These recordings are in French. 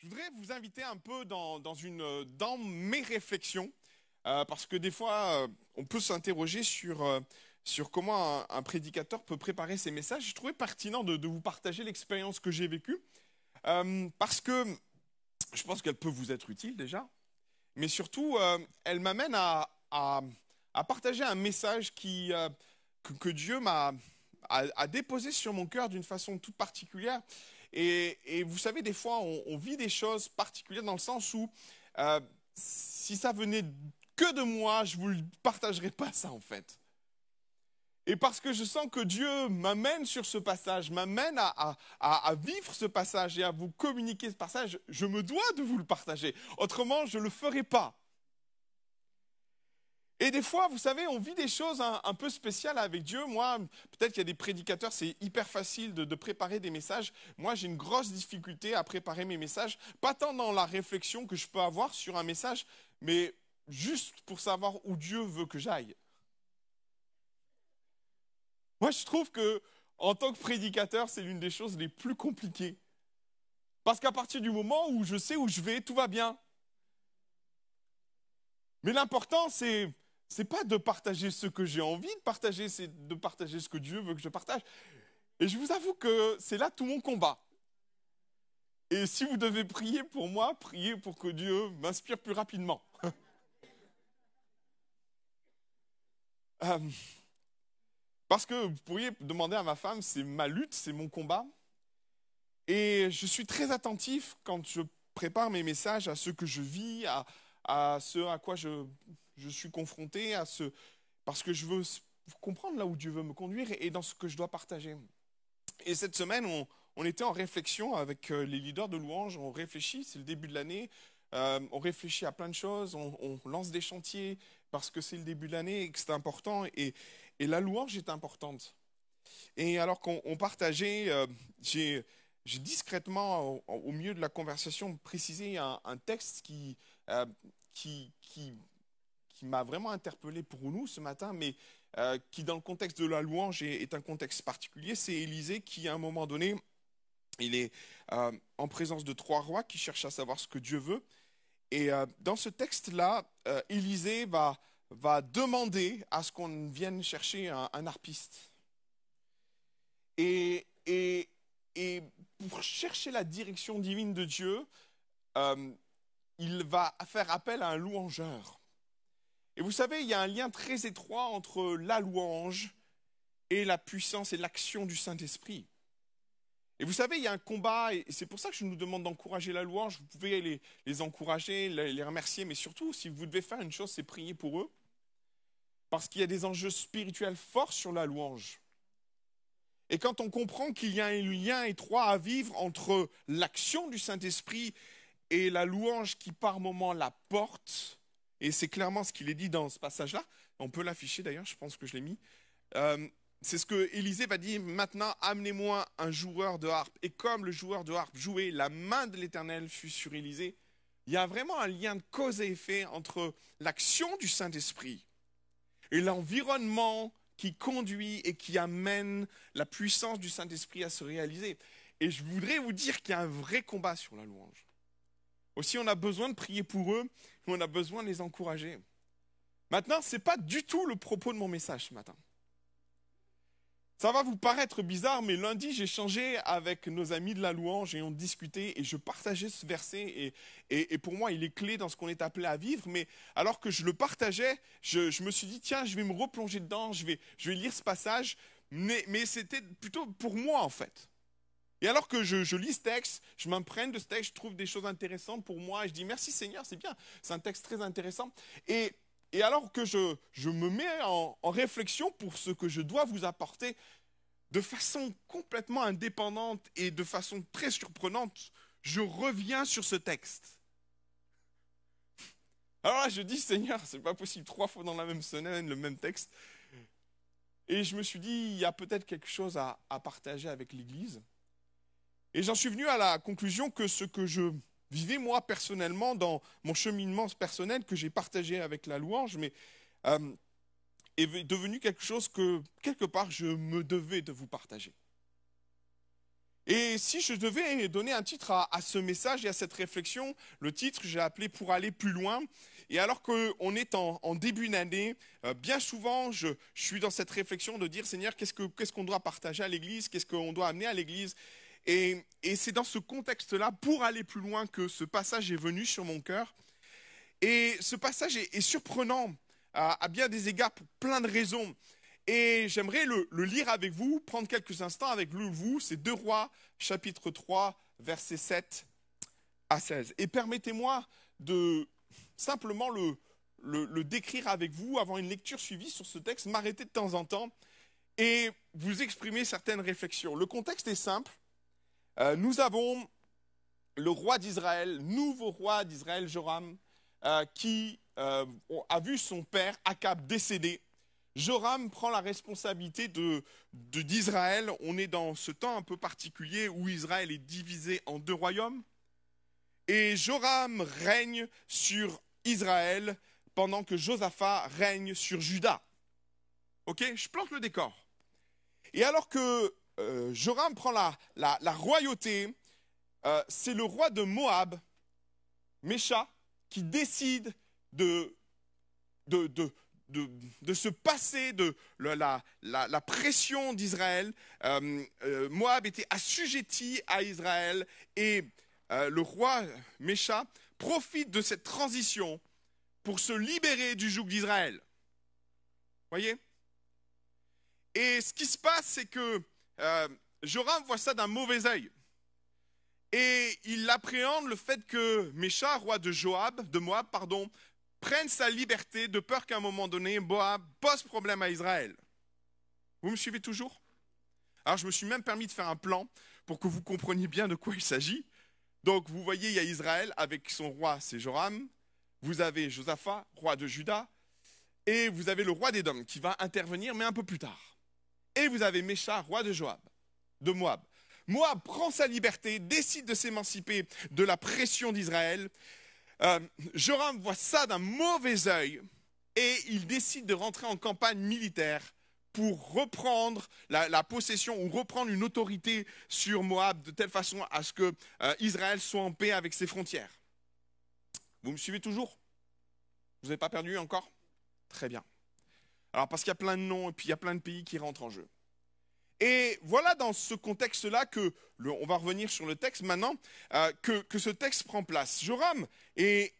je voudrais vous inviter un peu dans, dans mes réflexions, euh, parce que des fois, euh, on peut s'interroger sur, euh, sur comment un, prédicateur peut préparer ses messages. Je trouvais pertinent de, vous partager l'expérience que j'ai vécue, parce que je pense qu'elle peut vous être utile déjà, mais surtout, elle m'amène à, partager un message que, Dieu m'a déposé sur mon cœur d'une façon toute particulière et, vous savez, des fois, on, vit des choses particulières dans le sens où euh, si ça venait que de moi, je ne vous le partagerais pas ça en fait. Et parce que je sens que Dieu m'amène sur ce passage, m'amène à, à, vivre ce passage et à vous communiquer ce passage, je me dois de vous le partager. Autrement, je ne le ferai pas. Et des fois, vous savez, on vit des choses un, peu spéciales avec Dieu. Moi, peut-être qu'il y a des prédicateurs, c'est hyper facile de, préparer des messages. Moi, j'ai une grosse difficulté à préparer mes messages, pas tant dans la réflexion que je peux avoir sur un message, mais juste pour savoir où Dieu veut que j'aille. Moi, je trouve que en tant que prédicateur, c'est l'une des choses les plus compliquées. Parce qu'à partir du moment où je sais où je vais, tout va bien. Mais l'important, c'est c'est pas de partager ce que j'ai envie de partager, c'est de partager ce que Dieu veut que je partage. Et je vous avoue que c'est là tout mon combat. Et si vous devez prier pour moi, priez pour que Dieu m'inspire plus rapidement. Euh, parce que vous pourriez demander à ma femme, c'est ma lutte, c'est mon combat. Et je suis très attentif quand je prépare mes messages à ce que je vis, à, à ce à quoi je, je suis confronté à ce... Parce que je veux comprendre là où Dieu veut me conduire et dans ce que je dois partager. Et cette semaine, on, était en réflexion avec euh, les leaders de louanges, on réfléchit, c'est le début de l'année, euh, on réfléchit à plein de choses, on, lance des chantiers parce que c'est le début de l'année et que c'est important, et, la louange est importante. Et alors qu'on partageait, euh, j'ai discrètement, au, milieu de la conversation, précisé un, texte qui, qui, qui m'a vraiment interpellé pour nous ce matin, mais euh, qui dans le contexte de la louange est, un contexte particulier, c'est Élisée qui à un moment donné, il est euh, en présence de trois rois qui cherchent à savoir ce que Dieu veut. Et euh, dans ce texte-là, Élisée va, demander à ce qu'on vienne chercher un, harpiste. Et, et, et, pour chercher la direction divine de Dieu, il va faire appel à un louangeur. Et vous savez, il y a un lien très étroit entre la louange et la puissance et l'action du Saint-Esprit. Et vous savez, il y a un combat, et c'est pour ça que je nous demande d'encourager la louange. Vous pouvez les, les encourager, les remercier, mais surtout, si vous devez faire une chose, c'est prier pour eux. Parce qu'il y a des enjeux spirituels forts sur la louange. Et quand on comprend qu'il y a un lien étroit à vivre entre l'action du Saint-Esprit et la louange qui par moment la porte, et c'est clairement ce qu'il est dit dans ce passage-là. On peut l'afficher d'ailleurs, je pense que je l'ai mis. Euh, c'est ce que Élisée va dire maintenant, amenez-moi un joueur de harpe. Et comme le joueur de harpe jouait, la main de l'Éternel fut sur Élisée. Il y a vraiment un lien de cause et effet entre l'action du Saint-Esprit et l'environnement qui conduit et qui amène la puissance du Saint-Esprit à se réaliser. Et je voudrais vous dire qu'il y a un vrai combat sur la louange. Aussi, on a besoin de prier pour eux, on a besoin de les encourager. Maintenant, ce n'est pas du tout le propos de mon message ce matin. Ça va vous paraître bizarre, mais lundi, j'ai changé avec nos amis de la louange et on discutait et je partageais ce verset. Et, pour moi, il est clé dans ce qu'on est appelé à vivre. Mais alors que je le partageais, je, me suis dit, tiens, je vais me replonger dedans, je vais, je lire ce passage. Mais, mais c'était plutôt pour moi, en fait. Et alors que je, lis ce texte, je m'imprègne de ce texte, je trouve des choses intéressantes pour moi, et je dis merci Seigneur, c'est bien, c'est un texte très intéressant. Et, alors que je, me mets en, réflexion pour ce que je dois vous apporter, de façon complètement indépendante et de façon très surprenante, je reviens sur ce texte. Alors là, je dis Seigneur, c'est pas possible, trois fois dans la même semaine, le même texte. Et je me suis dit, il y a peut-être quelque chose à partager avec l'Église. Et j'en suis venu à la conclusion que ce que je vivais moi personnellement dans mon cheminement personnel que j'ai partagé avec la louange, mais euh, est devenu quelque chose que quelque part je me devais de vous partager. Et si je devais donner un titre à, à ce message et à cette réflexion, le titre, j'ai appelé Pour aller plus loin. Et alors qu'on est en, début d'année, euh, bien souvent, je, suis dans cette réflexion de dire, Seigneur, qu'est-ce que- qu'est-ce qu'on doit partager à l'Église? Qu'est-ce qu'on doit amener à l'Église? Et, c'est dans ce contexte-là, pour aller plus loin, que ce passage est venu sur mon cœur. Et ce passage est, surprenant à, bien des égards pour plein de raisons. Et j'aimerais le, le lire avec vous, prendre quelques instants avec vous. C'est 2 Rois, chapitre 3, versets 7 à 16. Et permettez-moi de simplement le, le, le décrire avec vous, avant une lecture suivie sur ce texte, m'arrêter de temps en temps et vous exprimer certaines réflexions. Le contexte est simple. Euh, nous avons le roi d'Israël, nouveau roi d'Israël, Joram, euh, qui euh, a vu son père Akab décéder. Joram prend la responsabilité de- d'Israël. On est dans ce temps un peu particulier où Israël est divisé en deux royaumes. Et Joram règne sur Israël pendant que Josaphat règne sur Juda. Ok? Je plante le décor. Et alors que euh, Joram prend la, royauté, euh, c'est le roi de Moab, Mécha, qui décide de, se passer de la, pression d'Israël. Euh, Moab était assujetti à Israël et le roi Mécha profite de cette transition pour se libérer du joug d'Israël. Voyez? Et ce qui se passe, c'est que euh, Joram voit ça d'un mauvais œil. Et il appréhende le fait que Mécha, roi de Joab, de Moab, pardon, prenne sa liberté de peur qu'à un moment donné, Moab pose problème à Israël. Vous me suivez toujours? Alors je me suis même permis de faire un plan pour que vous compreniez bien de quoi il s'agit. Donc vous voyez, il y a Israël avec son roi, c'est Joram. Vous avez Josaphat, roi de Juda. Et vous avez le roi d'Édom qui va intervenir, mais un peu plus tard. Et vous avez Mécha, roi de Moab. Moab prend sa liberté, décide de s'émanciper de la pression d'Israël. Euh, Joram voit ça d'un mauvais œil et il décide de rentrer en campagne militaire pour reprendre la, la possession ou reprendre une autorité sur Moab de telle façon à ce que euh, Israël soit en paix avec ses frontières. Vous me suivez toujours? Vous n'avez pas perdu encore? Très bien. Alors parce qu'il y a plein de noms et puis il y a plein de pays qui rentrent en jeu. Et voilà dans ce contexte-là que, on va revenir sur le texte maintenant, euh, que, ce texte prend place. Joram est,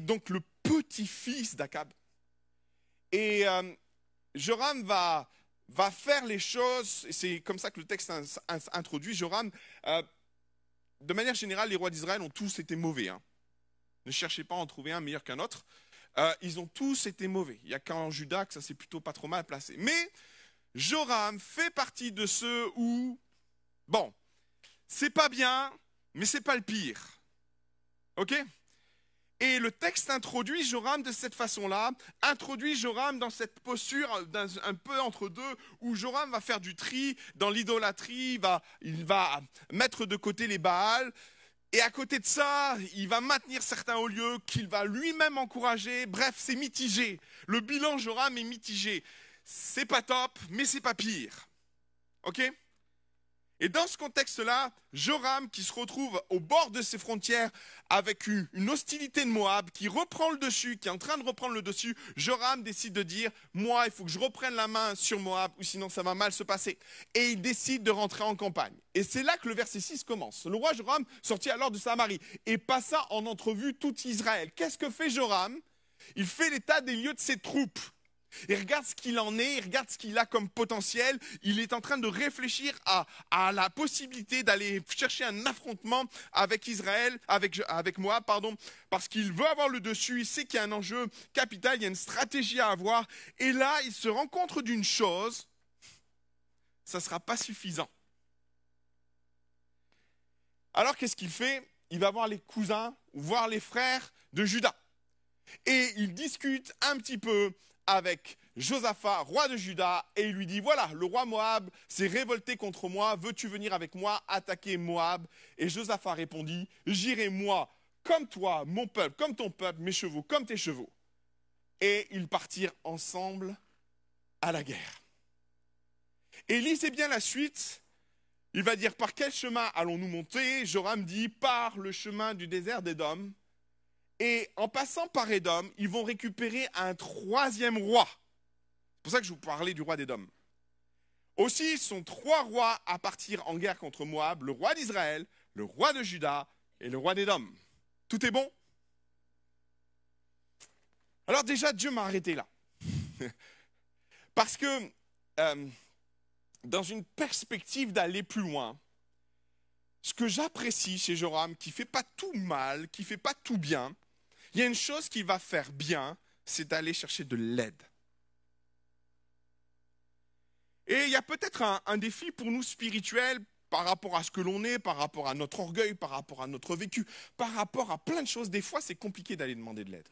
donc le petit-fils d'Akab. Et euh, Joram va, faire les choses, et c'est comme ça que le texte in- in- introduit Joram. euh, de manière générale, les rois d'Israël ont tous été mauvais. hein. Ne cherchez pas à en trouver un meilleur qu'un autre. Euh, ils ont tous été mauvais. Il n'y a qu'en Juda que ça s'est plutôt pas trop mal placé. Mais Joram fait partie de ceux où, bon, c'est pas bien, mais c'est pas le pire. Ok? Et le texte introduit Joram de cette façon-là, introduit Joram dans cette posture d'un- un peu entre deux, où Joram va faire du tri dans l'idolâtrie, va, il va mettre de côté les Baals, et à côté de ça, il va maintenir certains hauts lieux qu'il va lui-même encourager. Bref, c'est mitigé. Le bilan Joram est mitigé. C'est pas top, mais c'est pas pire. OK? Et dans ce contexte-là, Joram, qui se retrouve au bord de ses frontières avec une, hostilité de Moab, qui reprend le dessus, qui est en train de reprendre le dessus, Joram décide de dire Moi, il faut que je reprenne la main sur Moab, ou sinon ça va mal se passer. Et il décide de rentrer en campagne. Et c'est là que le verset 6 commence. Le roi Joram sortit alors de Samarie et passa en entrevue tout Israël. Qu'est-ce que fait Joram? Il fait l'état des lieux de ses troupes. Il regarde ce qu'il en est, il regarde ce qu'il a comme potentiel. Il est en train de réfléchir à, la possibilité d'aller chercher un affrontement avec Israël, avec, avec Moab, pardon, parce qu'il veut avoir le dessus. Il sait qu'il y a un enjeu capital, il y a une stratégie à avoir. Et là, il se rend compte d'une chose ça ne sera pas suffisant. Alors qu'est-ce qu'il fait? Il va voir les cousins, voir les frères de Judas. Et il discute un petit peu avec Josaphat, roi de Juda, et il lui dit, voilà, le roi Moab s'est révolté contre moi, veux-tu venir avec moi attaquer Moab? Et Josaphat répondit, j'irai moi comme toi, mon peuple, comme ton peuple, mes chevaux, comme tes chevaux. Et ils partirent ensemble à la guerre. Et lisez bien la suite. il va dire par quel chemin allons-nous monter? Joram dit par le chemin du désert d'Édom. Et en passant par Édom, ils vont récupérer un troisième roi. C'est pour ça que je vous parlais du roi d'Édom. Aussi, ils sont trois rois à partir en guerre contre Moab, le roi d'Israël, le roi de Juda et le roi d'Édom. Tout est bon? Alors déjà, Dieu m'a arrêté là. Parce que euh, dans une perspective d'aller plus loin, ce que j'apprécie chez Joram, qui fait pas tout mal, qui fait pas tout bien, il y a une chose qui va faire bien, c'est d'aller chercher de l'aide. Et il y a peut-être un, défi pour nous spirituels par rapport à ce que l'on est, par rapport à notre orgueil, par rapport à notre vécu, par rapport à plein de choses. Des fois, c'est compliqué d'aller demander de l'aide.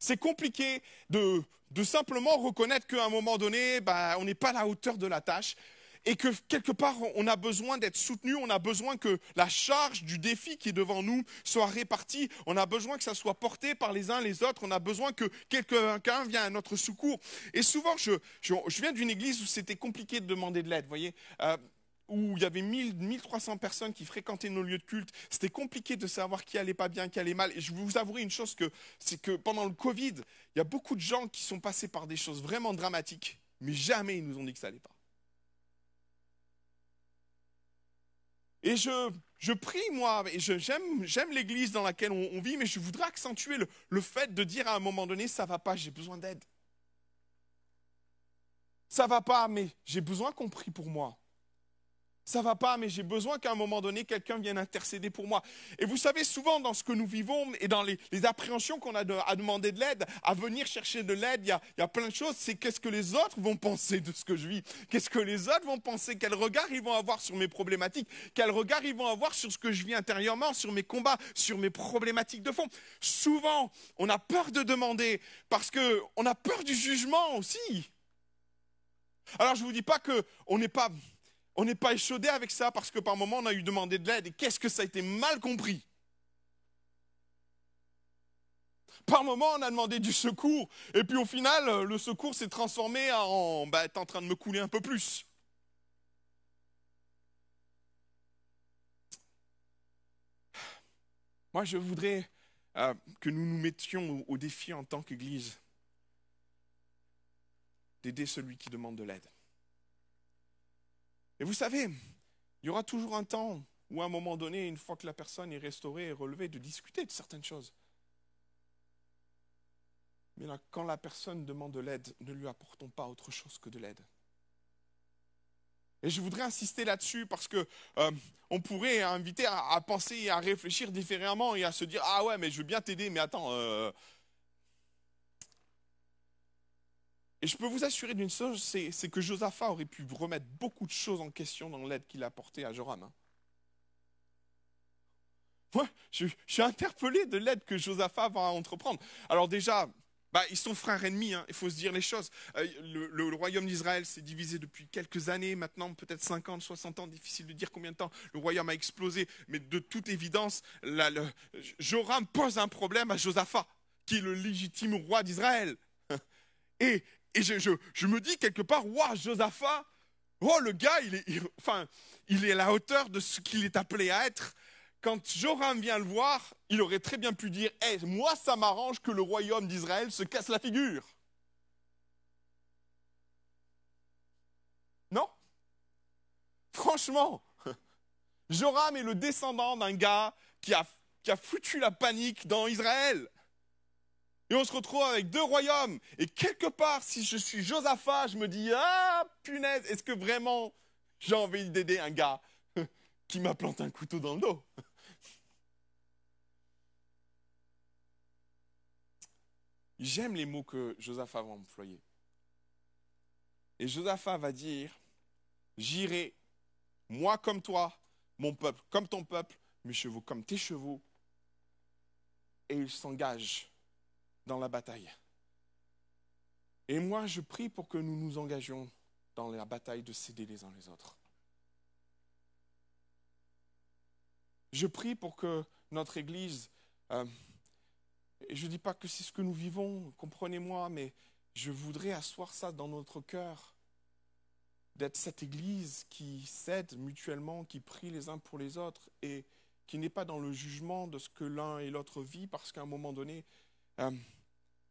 C'est compliqué de, simplement reconnaître qu'à un moment donné, bah, on n'est pas à la hauteur de la tâche et que quelque part, on a besoin d'être soutenu, on a besoin que la charge du défi qui est devant nous soit répartie, on a besoin que ça soit porté par les uns les autres, on a besoin que quelqu'un vienne à notre secours. Et souvent, je, viens d'une église où c'était compliqué de demander de l'aide, voyez. Euh, où il y avait 1000, 1300 personnes qui fréquentaient nos lieux de culte. C'était compliqué de savoir qui allait pas bien, qui allait mal. Et je vous avouer une chose que, c'est que pendant le Covid, il y a beaucoup de gens qui sont passés par des choses vraiment dramatiques, mais jamais ils nous ont dit que ça allait pas. Et je, prie, moi, et j'aime l'église dans laquelle on, vit, mais je voudrais accentuer le, le, fait de dire à un moment donné, ça va pas, j'ai besoin d'aide. Ça va pas, mais j'ai besoin qu'on prie pour moi ça va pas, mais j'ai besoin qu'à un moment donné, quelqu'un vienne intercéder pour moi. Et vous savez, souvent dans ce que nous vivons et dans les, appréhensions qu'on a à demander de l'aide, à venir chercher de l'aide, il y a, plein de choses. C'est qu'est-ce que les autres vont penser de ce que je vis? Qu'est-ce que les autres vont penser? Quel regard ils vont avoir sur mes problématiques? Quel regard ils vont avoir sur ce que je vis intérieurement, sur mes combats, sur mes problématiques de fond? Souvent, on a peur de demander parce qu'on a peur du jugement aussi. Alors je ne vous dis pas qu'on n'est pas on n'est pas échaudé avec ça parce que par moment on a eu demandé de l'aide et qu'est-ce que ça a été mal compris? Par moment on a demandé du secours et puis au final le secours s'est transformé en bah t'es en train de me couler un peu plus. Moi je voudrais euh, que nous nous mettions au défi en tant qu'Église d'aider celui qui demande de l'aide. Et vous savez, il y aura toujours un temps où à un moment donné, une fois que la personne est restaurée et relevée, de discuter de certaines choses. Mais là, quand la personne demande de l'aide, ne lui apportons pas autre chose que de l'aide. Et je voudrais insister là-dessus parce que euh, on pourrait inviter à, penser et à réfléchir différemment et à se dire ah ouais mais je veux bien t'aider mais attends euh, Et je peux vous assurer d'une chose, c'est que Josaphat aurait pu remettre beaucoup de choses en question dans l'aide qu'il a apportée à Joram. Hein. Moi, je, suis interpellé de l'aide que Josaphat va entreprendre. Alors déjà, bah, ils sont frères ennemis, hein, il faut se dire les choses. Euh, le, royaume d'Israël s'est divisé depuis quelques années, maintenant peut-être 50, 60 ans, difficile de dire combien de temps. Le royaume a explosé, mais de toute évidence, Joram pose un problème à Josaphat, qui est le légitime roi d'Israël. Et, et je, me dis quelque part, waouh, Josaphat, oh le gars, il est, il est à la hauteur de ce qu'il est appelé à être. Quand Joram vient le voir, il aurait très bien pu dire, moi ça m'arrange que le royaume d'Israël se casse la figure. Non? Franchement, Joram est le descendant d'un gars qui a foutu la panique dans Israël. Et on se retrouve avec deux royaumes. Et quelque part, si je suis Josaphat, je me dis, ah, punaise, est-ce que vraiment j'ai envie d'aider un gars qui m'a planté un couteau dans le dos? J'aime les mots que Josaphat va employer. Et Josaphat va dire, j'irai, moi comme toi, mon peuple comme ton peuple, mes chevaux comme tes chevaux. Et il s'engage dans la bataille. Et moi, je prie pour que nous nous engagions dans la bataille de s'aider les uns les autres. Je prie pour que notre Église, euh, je ne dis pas que c'est ce que nous vivons, comprenez-moi, mais je voudrais asseoir ça dans notre cœur, d'être cette Église qui s'aide mutuellement, qui prie les uns pour les autres et qui n'est pas dans le jugement de ce que l'un et l'autre vit, parce qu'à un moment donné, euh,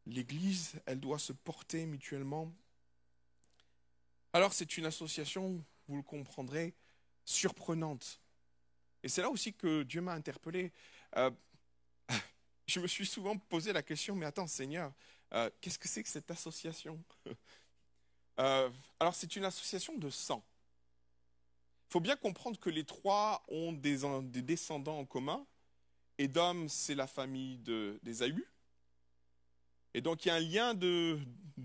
l'Église, elle doit se porter mutuellement. Alors c'est une association, vous le comprendrez, surprenante. Et c'est là aussi que Dieu m'a interpellé. Euh, je me suis souvent posé la question, mais attends Seigneur, euh, qu'est-ce que c'est que cette association? Alors c'est une association de sang. Il faut bien comprendre que les trois ont des, des descendants en commun. Édom, c'est la famille d'Ésaü. Et donc il y a un lien de,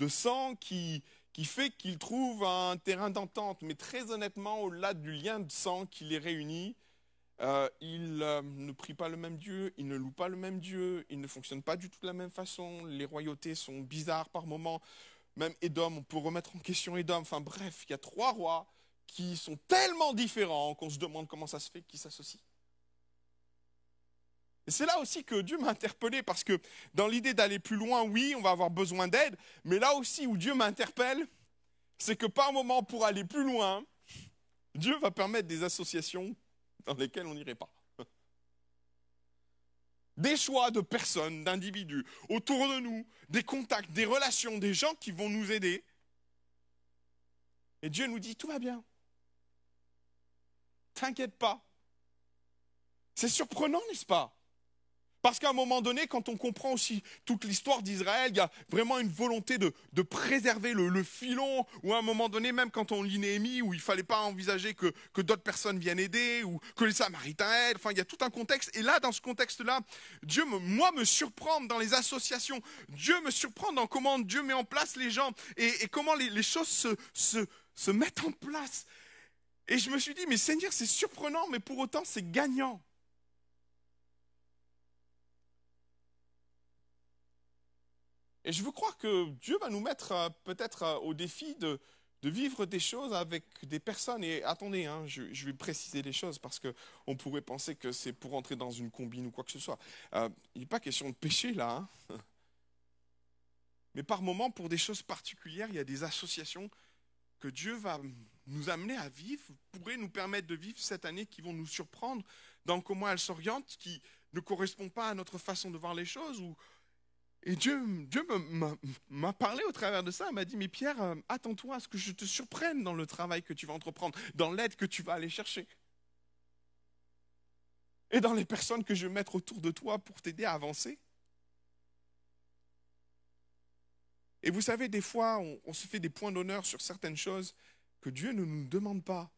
sang qui, fait qu'ils trouvent un terrain d'entente. Mais très honnêtement, au-delà du lien de sang qui les réunit, euh, ils euh, ne prient pas le même Dieu, ils ne louent pas le même Dieu, ils ne fonctionnent pas du tout de la même façon, les royautés sont bizarres par moments. Même Édom, on peut remettre en question Édom. Enfin bref, il y a trois rois qui sont tellement différents qu'on se demande comment ça se fait qu'ils s'associent. Et c'est là aussi que Dieu m'a interpellé, parce que dans l'idée d'aller plus loin, oui, on va avoir besoin d'aide, mais là aussi où Dieu m'interpelle, c'est que par moment, pour aller plus loin, Dieu va permettre des associations dans lesquelles on n'irait pas. Des choix de personnes, d'individus autour de nous, des contacts, des relations, des gens qui vont nous aider. Et Dieu nous dit, tout va bien. T'inquiète pas. C'est surprenant, n'est-ce pas? Parce qu'à un moment donné, quand on comprend aussi toute l'histoire d'Israël, il y a vraiment une volonté de, préserver le, filon, ou à un moment donné, même quand on lit Néhémie, où il ne fallait pas envisager que, d'autres personnes viennent aider, ou que les Samaritains aident, enfin il y a tout un contexte. Et là, dans ce contexte-là, Dieu, me, moi, me surprend dans les associations, Dieu me surprend dans comment Dieu met en place les gens, et, comment les, choses se mettent en place. Et je me suis dit, mais Seigneur, c'est surprenant, mais pour autant, c'est gagnant. Et je veux croire que Dieu va nous mettre euh, peut-être euh, au défi de, vivre des choses avec des personnes. Et attendez, hein, je, vais préciser les choses parce qu'on pourrait penser que c'est pour entrer dans une combine ou quoi que ce soit. Euh, il n'est pas question de pécher là. Hein. Mais par moments, pour des choses particulières, il y a des associations que Dieu va nous amener à vivre, pourrait nous permettre de vivre cette année qui vont nous surprendre dans comment elles s'orientent, qui ne correspondent pas à notre façon de voir les choses ou, et Dieu, m'a parlé au travers de ça, m'a dit, mais Pierre, euh, attends-toi à ce que je te surprenne dans le travail que tu vas entreprendre, dans l'aide que tu vas aller chercher. Et dans les personnes que je vais mettre autour de toi pour t'aider à avancer. Et vous savez, des fois, on se fait des points d'honneur sur certaines choses que Dieu ne nous demande pas.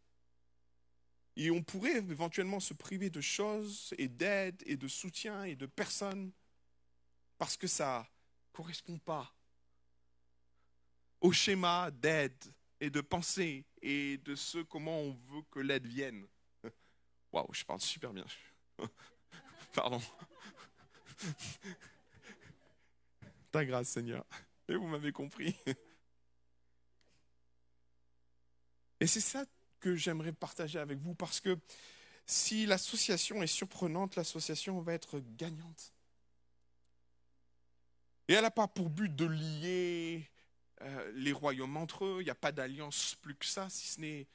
Et on pourrait éventuellement se priver de choses et d'aide et de soutien et de personnes parce que ça ne correspond pas au schéma d'aide et de pensée et de ce comment on veut que l'aide vienne. Waouh, je parle super bien. Pardon. Ta grâce, Seigneur. Et vous m'avez compris. Et c'est ça que j'aimerais partager avec vous parce que si l'association est surprenante, l'association va être gagnante. Et elle n'a pas pour but de lier euh, les royaumes entre eux. Il n'y a pas d'alliance plus que ça, si ce n'est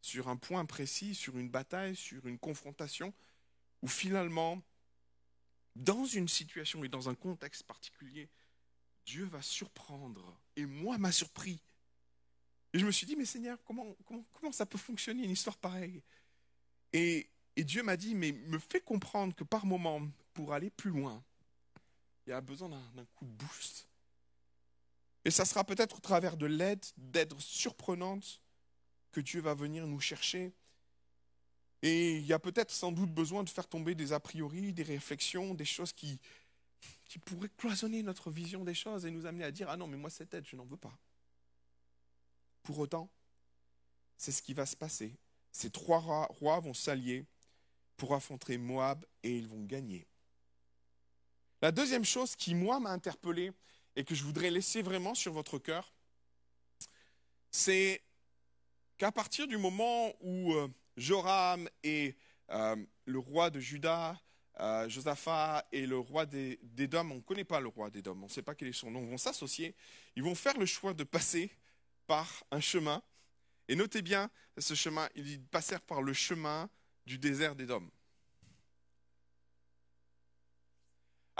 sur un point précis, sur une bataille, sur une confrontation, où finalement, dans une situation et dans un contexte particulier, Dieu va surprendre. Et moi, m'a surpris. Et je me suis dit, mais Seigneur, comment, ça peut fonctionner une histoire pareille? Et, et Dieu m'a dit, mais me fais comprendre que par moment, pour aller plus loin, il y a besoin d'un coup de boost. Et ça sera peut-être au travers de l'aide, d'aide surprenante que Dieu va venir nous chercher. Et il y a peut-être sans doute besoin de faire tomber des a priori, des réflexions, des choses qui, qui pourraient cloisonner notre vision des choses et nous amener à dire Ah non, mais moi cette aide, je n'en veux pas. Pour autant, c'est ce qui va se passer. Ces trois rois vont s'allier pour affronter Moab et ils vont gagner. La deuxième chose qui, moi, m'a interpellé et que je voudrais laisser vraiment sur votre cœur, c'est qu'à partir du moment où euh, Joram et euh, le roi de Juda, euh, Josaphat et le roi Dômes, on ne connaît pas le roi Dômes, on ne sait pas quel est son nom, vont s'associer, ils vont faire le choix de passer par un chemin Et notez bien ce chemin, ils passèrent par le chemin du désert d'Édom.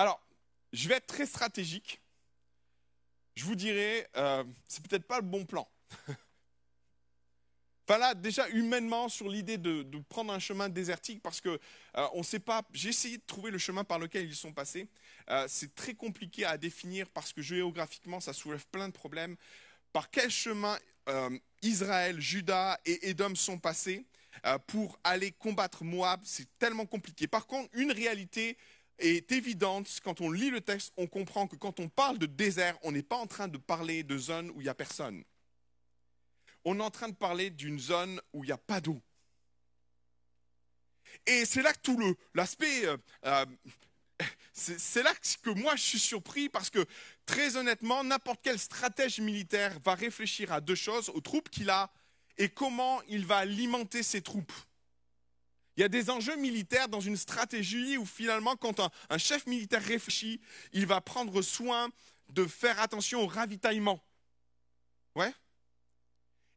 Alors, je vais être très stratégique. Je vous dirais, euh, c'est peut-être pas le bon plan. enfin là, déjà humainement, sur l'idée de, prendre un chemin désertique, parce que euh, on ne sait pas. J'ai essayé de trouver le chemin par lequel ils sont passés. Euh, c'est très compliqué à définir parce que géographiquement, ça soulève plein de problèmes. Par quel chemin Israël, Juda et Édom sont passés pour aller combattre Moab C'est tellement compliqué. Par contre, une réalité est évidente. Quand on lit le texte, on comprend que quand on parle de désert, on n'est pas en train de parler de zone où il n'y a personne. On est en train de parler d'une zone où il n'y a pas d'eau. Et c'est là que tout l'aspect, euh, euh, c'est là que moi je suis surpris parce que très honnêtement, n'importe quel stratège militaire va réfléchir à deux choses, aux troupes qu'il a et comment il va alimenter ses troupes. Il y a des enjeux militaires dans une stratégie où finalement, quand un, chef militaire réfléchit, il va prendre soin de faire attention au ravitaillement. Ouais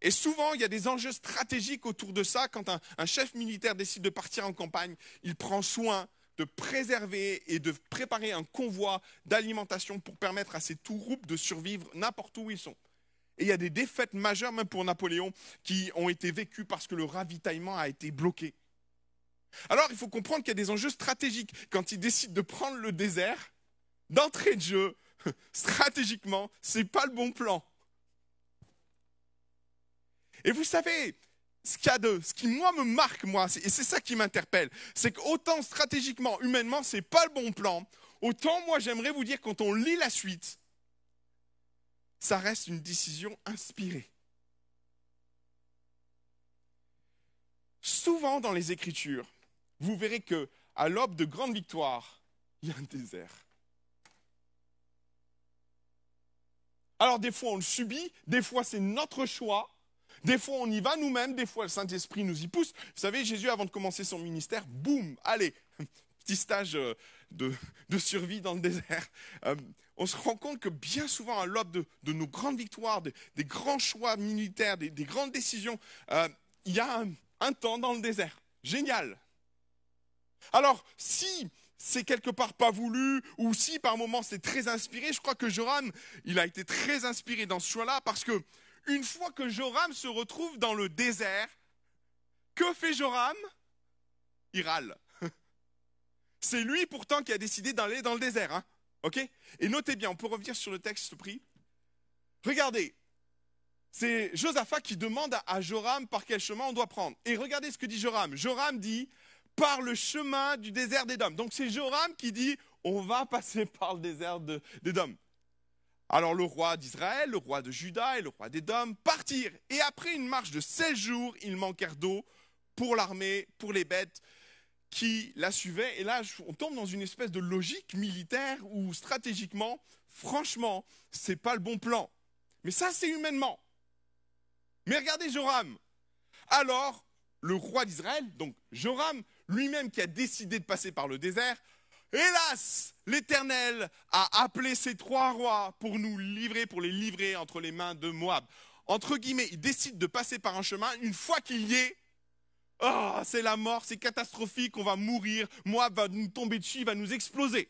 et souvent, il y a des enjeux stratégiques autour de ça. Quand un, chef militaire décide de partir en campagne, il prend soin de préserver et de préparer un convoi d'alimentation pour permettre à ces troupes de survivre n'importe où ils sont. Et il y a des défaites majeures, même pour Napoléon, qui ont été vécues parce que le ravitaillement a été bloqué. Alors il faut comprendre qu'il y a des enjeux stratégiques. Quand il décide de prendre le désert, d'entrée de jeu, stratégiquement, ce n'est pas le bon plan. Et vous savez, ce, ce qui moi me marque, moi, et c'est ça qui m'interpelle, c'est qu'autant stratégiquement, humainement, ce n'est pas le bon plan, autant moi j'aimerais vous dire, quand on lit la suite, ça reste une décision inspirée. Souvent dans les Écritures, vous verrez que à l'aube de grandes victoires, il y a un désert. Alors des fois on le subit, des fois c'est notre choix, des fois on y va nous-mêmes, des fois le Saint-Esprit nous y pousse. Vous savez, Jésus avant de commencer son ministère, boum, allez, petit stage euh, de, survie dans le désert. Euh, on se rend compte que bien souvent à l'aube de, nos grandes victoires, des, grands choix militaires, des, grandes décisions, euh, il y a un temps dans le désert. Génial. Alors, si c'est quelque part pas voulu, ou si par moment c'est très inspiré, je crois que Joram, il a été très inspiré dans ce choix-là, parce que une fois que Joram se retrouve dans le désert, que fait Joram? Il râle. C'est lui pourtant qui a décidé d'aller dans le désert. Hein ok? Et notez bien, on peut revenir sur le texte pris. Regardez, c'est Josaphat qui demande à Joram par quel chemin on doit prendre. Et regardez ce que dit Joram. Joram dit par le chemin du désert d'Édom. Donc c'est Joram qui dit on va passer par le désert d'Édom. Alors le roi d'Israël, le roi de Juda et le roi d'Édom partirent. Et après une marche de 16 jours, ils manquèrent d'eau pour l'armée, pour les bêtes qui la suivaient. Et là, on tombe dans une espèce de logique militaire où stratégiquement, franchement, c'est pas le bon plan. Mais ça, c'est humainement. Mais regardez Joram. Alors, le roi d'Israël, donc Joram, lui-même qui a décidé de passer par le désert, hélas, l'Éternel a appelé ces trois rois pour nous livrer, pour les livrer entre les mains de Moab. Entre guillemets, il décide de passer par un chemin, une fois qu'il y est, oh, c'est la mort, c'est catastrophique, on va mourir, Moab va nous tomber dessus, il va nous exploser.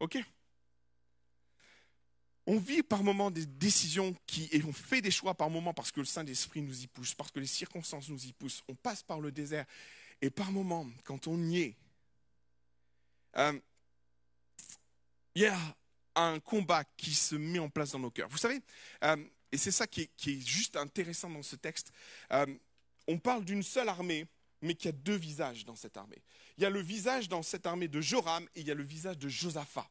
Ok? On vit par moments des décisions qui, et on fait des choix par moments parce que le Saint-Esprit nous y pousse, parce que les circonstances nous y poussent. On passe par le désert. Et par moments, quand on y est, euh, il y a un combat qui se met en place dans nos cœurs. Vous savez, euh, et c'est ça qui est, juste intéressant dans ce texte, euh, on parle d'une seule armée, mais qui a deux visages dans cette armée. Il y a le visage dans cette armée de Joram et il y a le visage de Josaphat.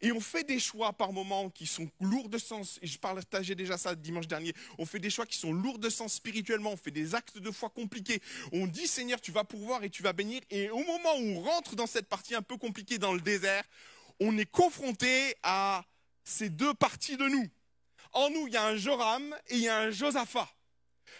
Et on fait des choix par moments qui sont lourds de sens, et je partageais déjà ça dimanche dernier, on fait des choix qui sont lourds de sens spirituellement, on fait des actes de foi compliqués, on dit Seigneur tu vas pourvoir et tu vas bénir, et au moment où on rentre dans cette partie un peu compliquée dans le désert, on est confronté à ces deux parties de nous. En nous, il y a un Joram et il y a un Josaphat.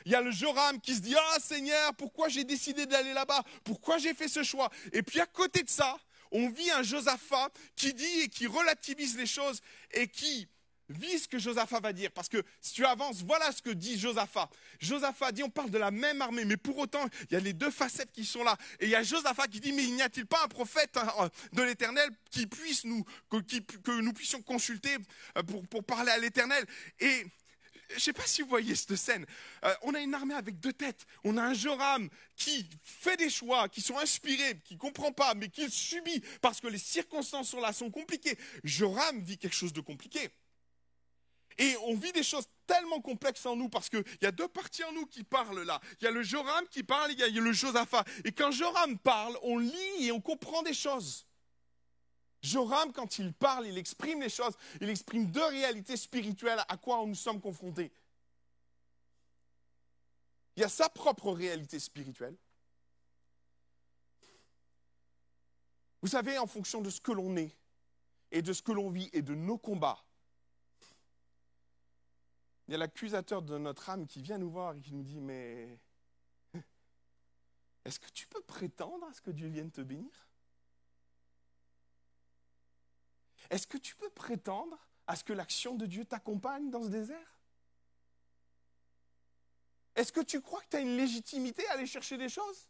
Il y a le Joram qui se dit Ah Seigneur, pourquoi j'ai décidé d'aller là-bas? Pourquoi j'ai fait ce choix Et puis à côté de ça, on vit un Josaphat qui dit et qui relativise les choses et qui vis ce que Josaphat va dire, parce que si tu avances, voilà ce que dit Josaphat. Josaphat dit, on parle de la même armée, mais pour autant, il y a les deux facettes qui sont là. Et il y a Josaphat qui dit, mais n'y a-t-il pas un prophète hein, de l'Éternel que, nous puissions consulter euh, pour, parler à l'Éternel? Je ne sais pas si vous voyez cette scène. Euh, on a une armée avec deux têtes. On a un Joram qui fait des choix, qui sont inspirés, qui ne comprend pas, mais qui subit parce que les circonstances sont là, sont compliquées. Joram vit quelque chose de compliqué. Et on vit des choses tellement complexes en nous parce qu'il y a deux parties en nous qui parlent là. Il y a le Joram qui parle, il y a le Josaphat. Et quand Joram parle, on lit et on comprend des choses. Joram, quand il parle, il exprime les choses, il exprime deux réalités spirituelles à quoi nous sommes confrontés. Il y a sa propre réalité spirituelle. Vous savez, en fonction de ce que l'on est et de ce que l'on vit et de nos combats, il y a l'accusateur de notre âme qui vient nous voir et qui nous dit, mais est-ce que tu peux prétendre à ce que Dieu vienne te bénir? Est-ce que tu peux prétendre à ce que l'action de Dieu t'accompagne dans ce désert? Est-ce que tu crois que tu as une légitimité à aller chercher des choses?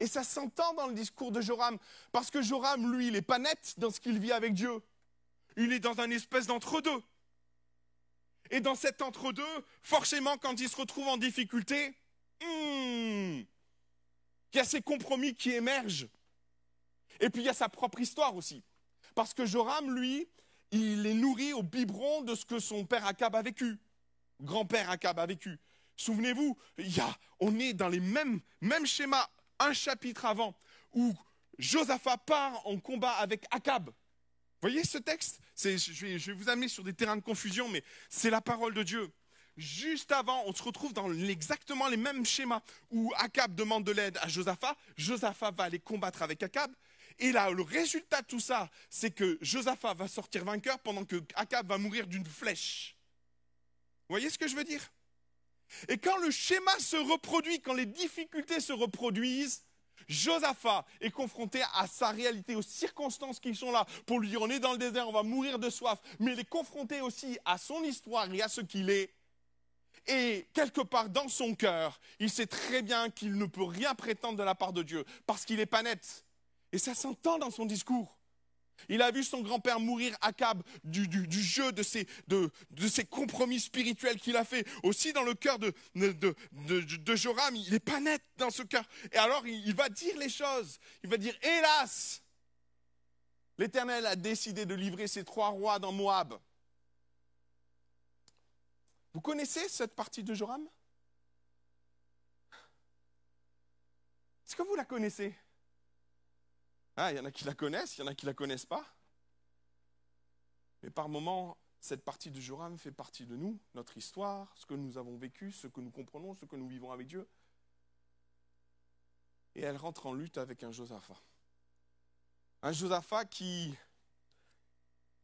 Et ça s'entend dans le discours de Joram, parce que Joram, lui, il n'est pas net dans ce qu'il vit avec Dieu. Il est dans un espèce d'entre-deux. Et dans cet entre-deux, forcément, quand il se retrouve en difficulté, hmm, il y a ces compromis qui émergent. Et puis il y a sa propre histoire aussi. Parce que Joram, lui, il est nourri au biberon de ce que son père Akab a vécu. Grand-père Akab a vécu. Souvenez-vous, on est dans les mêmes, mêmes schémas, un chapitre avant, où Josaphat part en combat avec Akab voyez ce texte? Je vais, vous amener sur des terrains de confusion, mais c'est la parole de Dieu. Juste avant, on se retrouve dans exactement les mêmes schémas où Akab demande de l'aide à Josaphat. Josaphat va aller combattre avec Akab. Et là, le résultat de tout ça, c'est que Josaphat va sortir vainqueur pendant que Akab va mourir d'une flèche. Vous voyez ce que je veux dire? Et quand le schéma se reproduit, quand les difficultés se reproduisent, Josaphat est confronté à sa réalité, aux circonstances qui sont là pour lui dire on est dans le désert, on va mourir de soif, mais il est confronté aussi à son histoire et à ce qu'il est. Et quelque part dans son cœur, il sait très bien qu'il ne peut rien prétendre de la part de Dieu parce qu'il n'est pas net. Et ça s'entend dans son discours. Il a vu son grand-père mourir à cab du, jeu de ces, compromis spirituels qu'il a fait. Aussi dans le cœur de, Joram, il n'est pas net dans ce cœur. Et alors il, va dire les choses. Il va dire, hélas, l'Éternel a décidé de livrer ses trois rois dans Moab. Vous connaissez cette partie de Joram? Est-ce que vous la connaissez? Ah, il y en a qui la connaissent, il y en a qui la connaissent pas. Mais par moments, cette partie de Joram fait partie de nous, notre histoire, ce que nous avons vécu, ce que nous comprenons, ce que nous vivons avec Dieu. Et elle rentre en lutte avec un Josaphat. Un Josaphat qui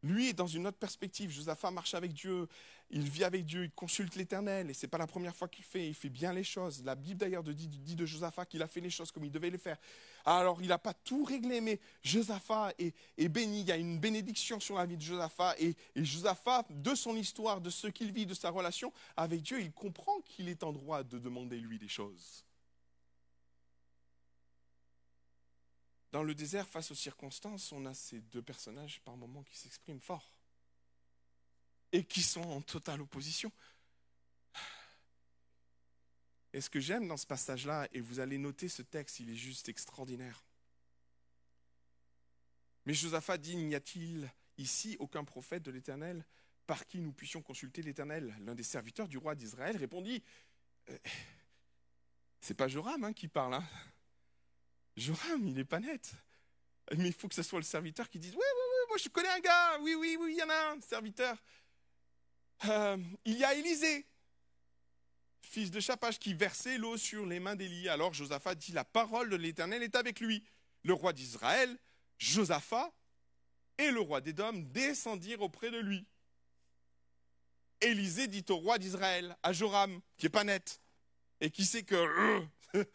lui est dans une autre perspective. Josaphat marche avec Dieu, il vit avec Dieu, il consulte l'Éternel, et ce n'est pas la première fois qu'il fait, il fait bien les choses. La Bible d'ailleurs dit, de Josaphat qu'il a fait les choses comme il devait les faire. Alors il n'a pas tout réglé, mais Josaphat est, béni, il y a une bénédiction sur la vie de Josaphat, et, et Josaphat, de son histoire, de ce qu'il vit, de sa relation avec Dieu, il comprend qu'il est en droit de demander lui des choses. Dans le désert, face aux circonstances, on a ces deux personnages par moments qui s'expriment fort et qui sont en totale opposition. Et ce que j'aime dans ce passage-là, et vous allez noter ce texte, il est juste extraordinaire. Mais Josaphat dit, n'y a-t-il ici aucun prophète de l'Éternel par qui nous puissions consulter l'Éternel? L'un des serviteurs du roi d'Israël répondit, euh, c'est pas Joram hein, qui parle, hein Joram, il n'est pas net. Mais il faut que ce soit le serviteur qui dise Oui, oui, oui, moi je connais un gars, oui, oui, oui, il y en a un, serviteur. Euh, il y a Élisée, fils de Chapage, qui versait l'eau sur les mains d'Élie. Alors Josaphat dit La parole de l'Éternel est avec lui. Le roi d'Israël, Josaphat, et le roi d'Édom descendirent auprès de lui. Élisée dit au roi d'Israël, à Joram, qui n'est pas net, et qui sait que. et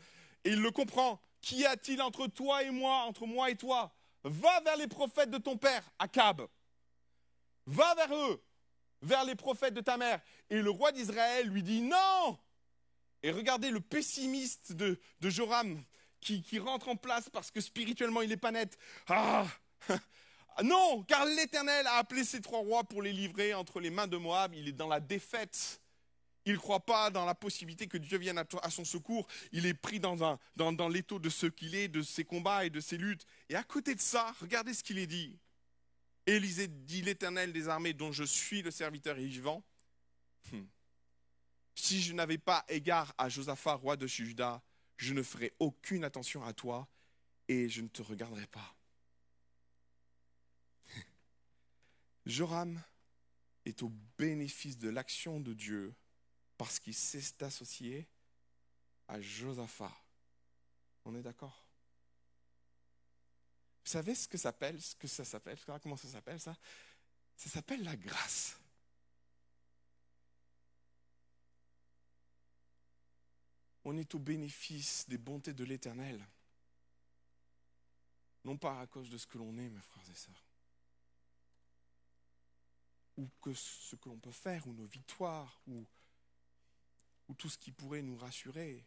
il le comprend. Qu'y a-t-il entre toi et moi, entre moi et toi? Va vers les prophètes de ton père, Akab. Va vers eux, vers les prophètes de ta mère. Et le roi d'Israël lui dit non. Et regardez le pessimiste de, Joram qui, qui, rentre en place parce que spirituellement il n'est pas net. Ah Non, car l'Éternel a appelé ces trois rois pour les livrer entre les mains de Moab. Il est dans la défaite. Il ne croit pas dans la possibilité que Dieu vienne à son secours. Il est pris dans, un, l'étau de ce qu'il est, de ses combats et de ses luttes. Et à côté de ça, regardez ce qu'il est dit. Élisée dit l'Éternel des armées dont je suis le serviteur et vivant. Hmm. Si je n'avais pas égard à Josaphat, roi de Juda, je ne ferais aucune attention à toi et je ne te regarderai pas. Joram est au bénéfice de l'action de Dieu parce qu'il s'est associé à Josaphat. On est d'accord? Vous savez ce que ça s'appelle, comment ça s'appelle ça? Ça s'appelle la grâce. On est au bénéfice des bontés de l'Éternel. Non pas à cause de ce que l'on est, mes frères et sœurs. Ou que ce que l'on peut faire, ou nos victoires, ou, ou tout ce qui pourrait nous rassurer.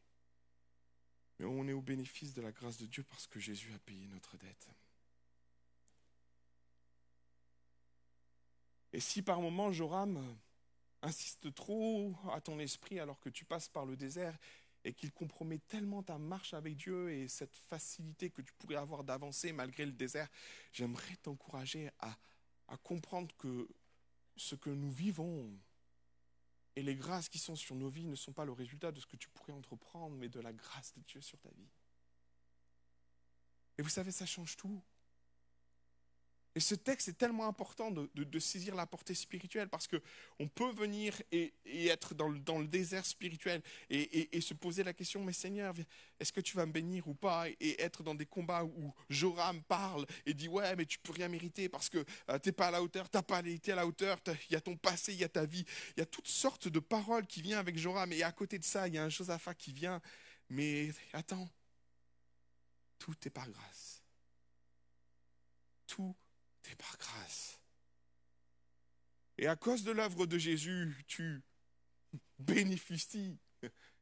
Mais on est au bénéfice de la grâce de Dieu parce que Jésus a payé notre dette. Et si par moment Joram insiste trop à ton esprit alors que tu passes par le désert et qu'il compromet tellement ta marche avec Dieu et cette facilité que tu pourrais avoir d'avancer malgré le désert, j'aimerais t'encourager à, à comprendre que ce que nous vivons et les grâces qui sont sur nos vies ne sont pas le résultat de ce que tu pourrais entreprendre, mais de la grâce de Dieu sur ta vie. Et vous savez, ça change tout. Et ce texte est tellement important de, saisir la portée spirituelle parce qu'on peut venir et, être dans le, désert spirituel et, se poser la question, mais Seigneur, est-ce que tu vas me bénir ou pas? Et être dans des combats où Joram parle et dit, ouais, mais tu peux rien mériter parce que euh, tu n'es pas à la hauteur, tu n'as pas été à la hauteur, il y a ton passé, il y a ta vie, il y a toutes sortes de paroles qui viennent avec Joram. Et à côté de ça, il y a un Josaphat qui vient, mais attends, tout est par grâce. Tout c'est par grâce. Et à cause de l'œuvre de Jésus, tu bénéficies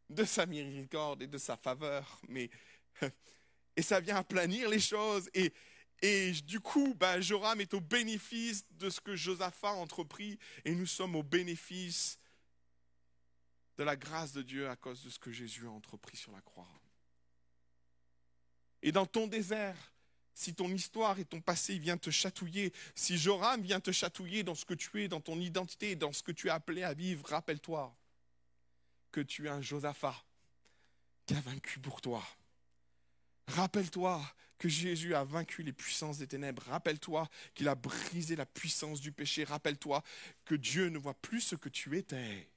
de sa miséricorde et de sa faveur. Mais, et ça vient aplanir les choses. Et, et du coup, bah, Joram est au bénéfice de ce que Josaphat a entrepris. Et nous sommes au bénéfice de la grâce de Dieu à cause de ce que Jésus a entrepris sur la croix. Et dans ton désert, si ton histoire et ton passé viennent te chatouiller, si Joram vient te chatouiller dans ce que tu es, dans ton identité, dans ce que tu es appelé à vivre, rappelle-toi que tu es un Josaphat qui a vaincu pour toi. Rappelle-toi que Jésus a vaincu les puissances des ténèbres. Rappelle-toi qu'il a brisé la puissance du péché. Rappelle-toi que Dieu ne voit plus ce que tu étais.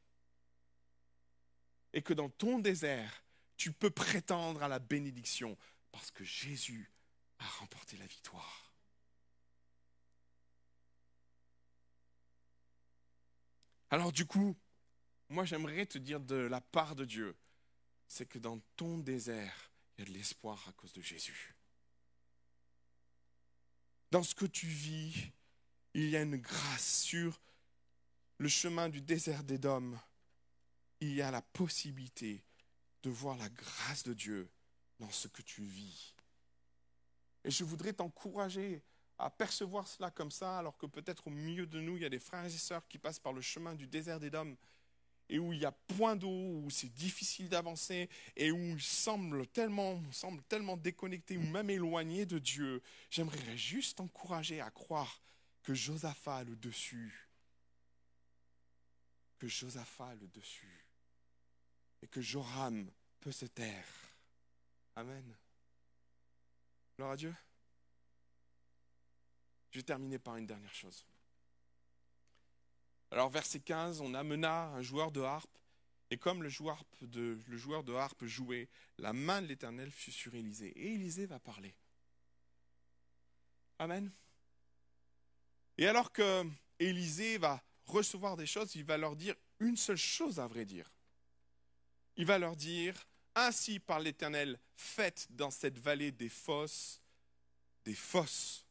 Et que dans ton désert, tu peux prétendre à la bénédiction parce que Jésus a remporté la victoire. Alors du coup, moi j'aimerais te dire de la part de Dieu, c'est que dans ton désert, il y a de l'espoir à cause de Jésus. Dans ce que tu vis, il y a une grâce sur le chemin du désert d'Édom. Il y a la possibilité de voir la grâce de Dieu dans ce que tu vis. Et je voudrais t'encourager à percevoir cela comme ça, alors que peut-être au milieu de nous, il y a des frères et sœurs qui passent par le chemin du désert des dômes, et où il y a point d'eau, où c'est difficile d'avancer, et où ils semblent tellement, semblent tellement déconnectés ou même éloignés de Dieu. J'aimerais juste t'encourager à croire que Josaphat a le dessus. Que Josaphat a le dessus. Et que Joram peut se taire. Amen. Gloire à Dieu. Je vais terminer par une dernière chose. Alors, verset 15, on amena un joueur de harpe, et comme le joueur de, le joueur de harpe jouait, la main de l'Éternel fut sur Élisée. Et Élisée va parler. Amen. Et alors que Élisée va recevoir des choses, il va leur dire une seule chose à vrai dire. Il va leur dire ainsi par l'Éternel, faites dans cette vallée des fosses, des fosses.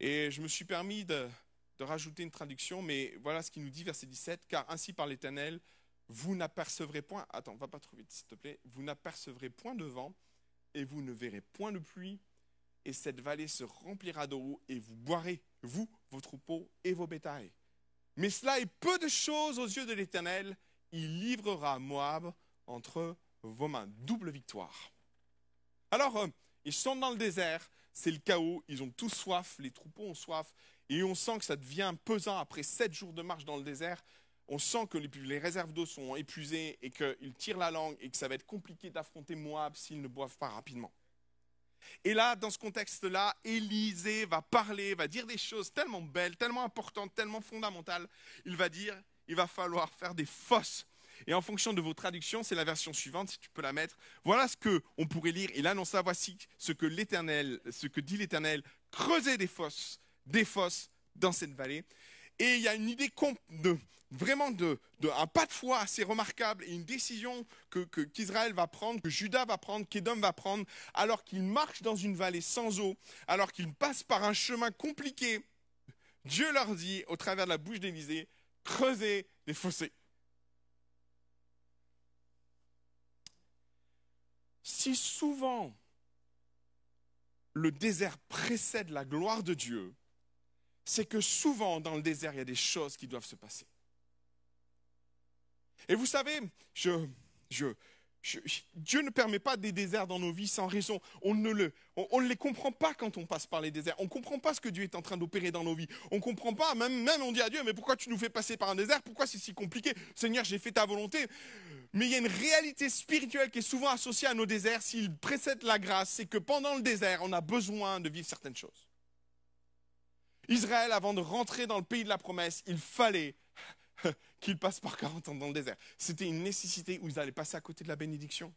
Et je me suis permis de, rajouter une traduction, mais voilà ce qu'il nous dit, verset 17, car ainsi par l'Éternel, vous n'apercevrez point, attends, va pas trop vite s'il te plaît, vous n'apercevrez point de vent, et vous ne verrez point de pluie, et cette vallée se remplira d'eau, et vous boirez, vous, vos troupeaux et vos bétails. Mais cela est peu de choses aux yeux de l'Éternel, il livrera Moab entre vos. Double victoire. Alors, euh, ils sont dans le désert, c'est le chaos, ils ont tous soif, les troupeaux ont soif, et on sent que ça devient pesant après sept jours de marche dans le désert. On sent que les, réserves d'eau sont épuisées et qu'ils tirent la langue et que ça va être compliqué d'affronter Moab s'ils ne boivent pas rapidement. Et là, dans ce contexte-là, Élisée va parler, va dire des choses tellement belles, tellement importantes, tellement fondamentales. Il va dire, il va falloir faire des fosses et en fonction de vos traductions, c'est la version suivante, si tu peux la mettre. Voilà ce que on pourrait lire. Il annonça voici ce que l'Éternel, ce que dit l'Éternel, creusez des fosses, des fosses dans cette vallée. Et il y a une idée de, vraiment de, pas de foi assez remarquable et une décision que, qu'Israël va prendre, que Judas va prendre, qu'Édom va prendre, alors qu'il marche dans une vallée sans eau, alors qu'il passe par un chemin compliqué. Dieu leur dit, au travers de la bouche d'Élysée, creusez des fossés. Si souvent le désert précède la gloire de Dieu, c'est que souvent dans le désert, il y a des choses qui doivent se passer. Et vous savez, je, je, Dieu ne permet pas des déserts dans nos vies sans raison. On ne, le, on, les comprend pas quand on passe par les déserts. On ne comprend pas ce que Dieu est en train d'opérer dans nos vies. On ne comprend pas, même, même on dit à Dieu, mais pourquoi tu nous fais passer par un désert? Pourquoi c'est si compliqué? Seigneur, j'ai fait ta volonté. Mais il y a une réalité spirituelle qui est souvent associée à nos déserts. S'il précède la grâce, c'est que pendant le désert, on a besoin de vivre certaines choses. Israël, avant de rentrer dans le pays de la promesse, il fallait qu'il passe par 40 ans dans le désert. C'était une nécessité où ils allaient passer à côté de la bénédiction.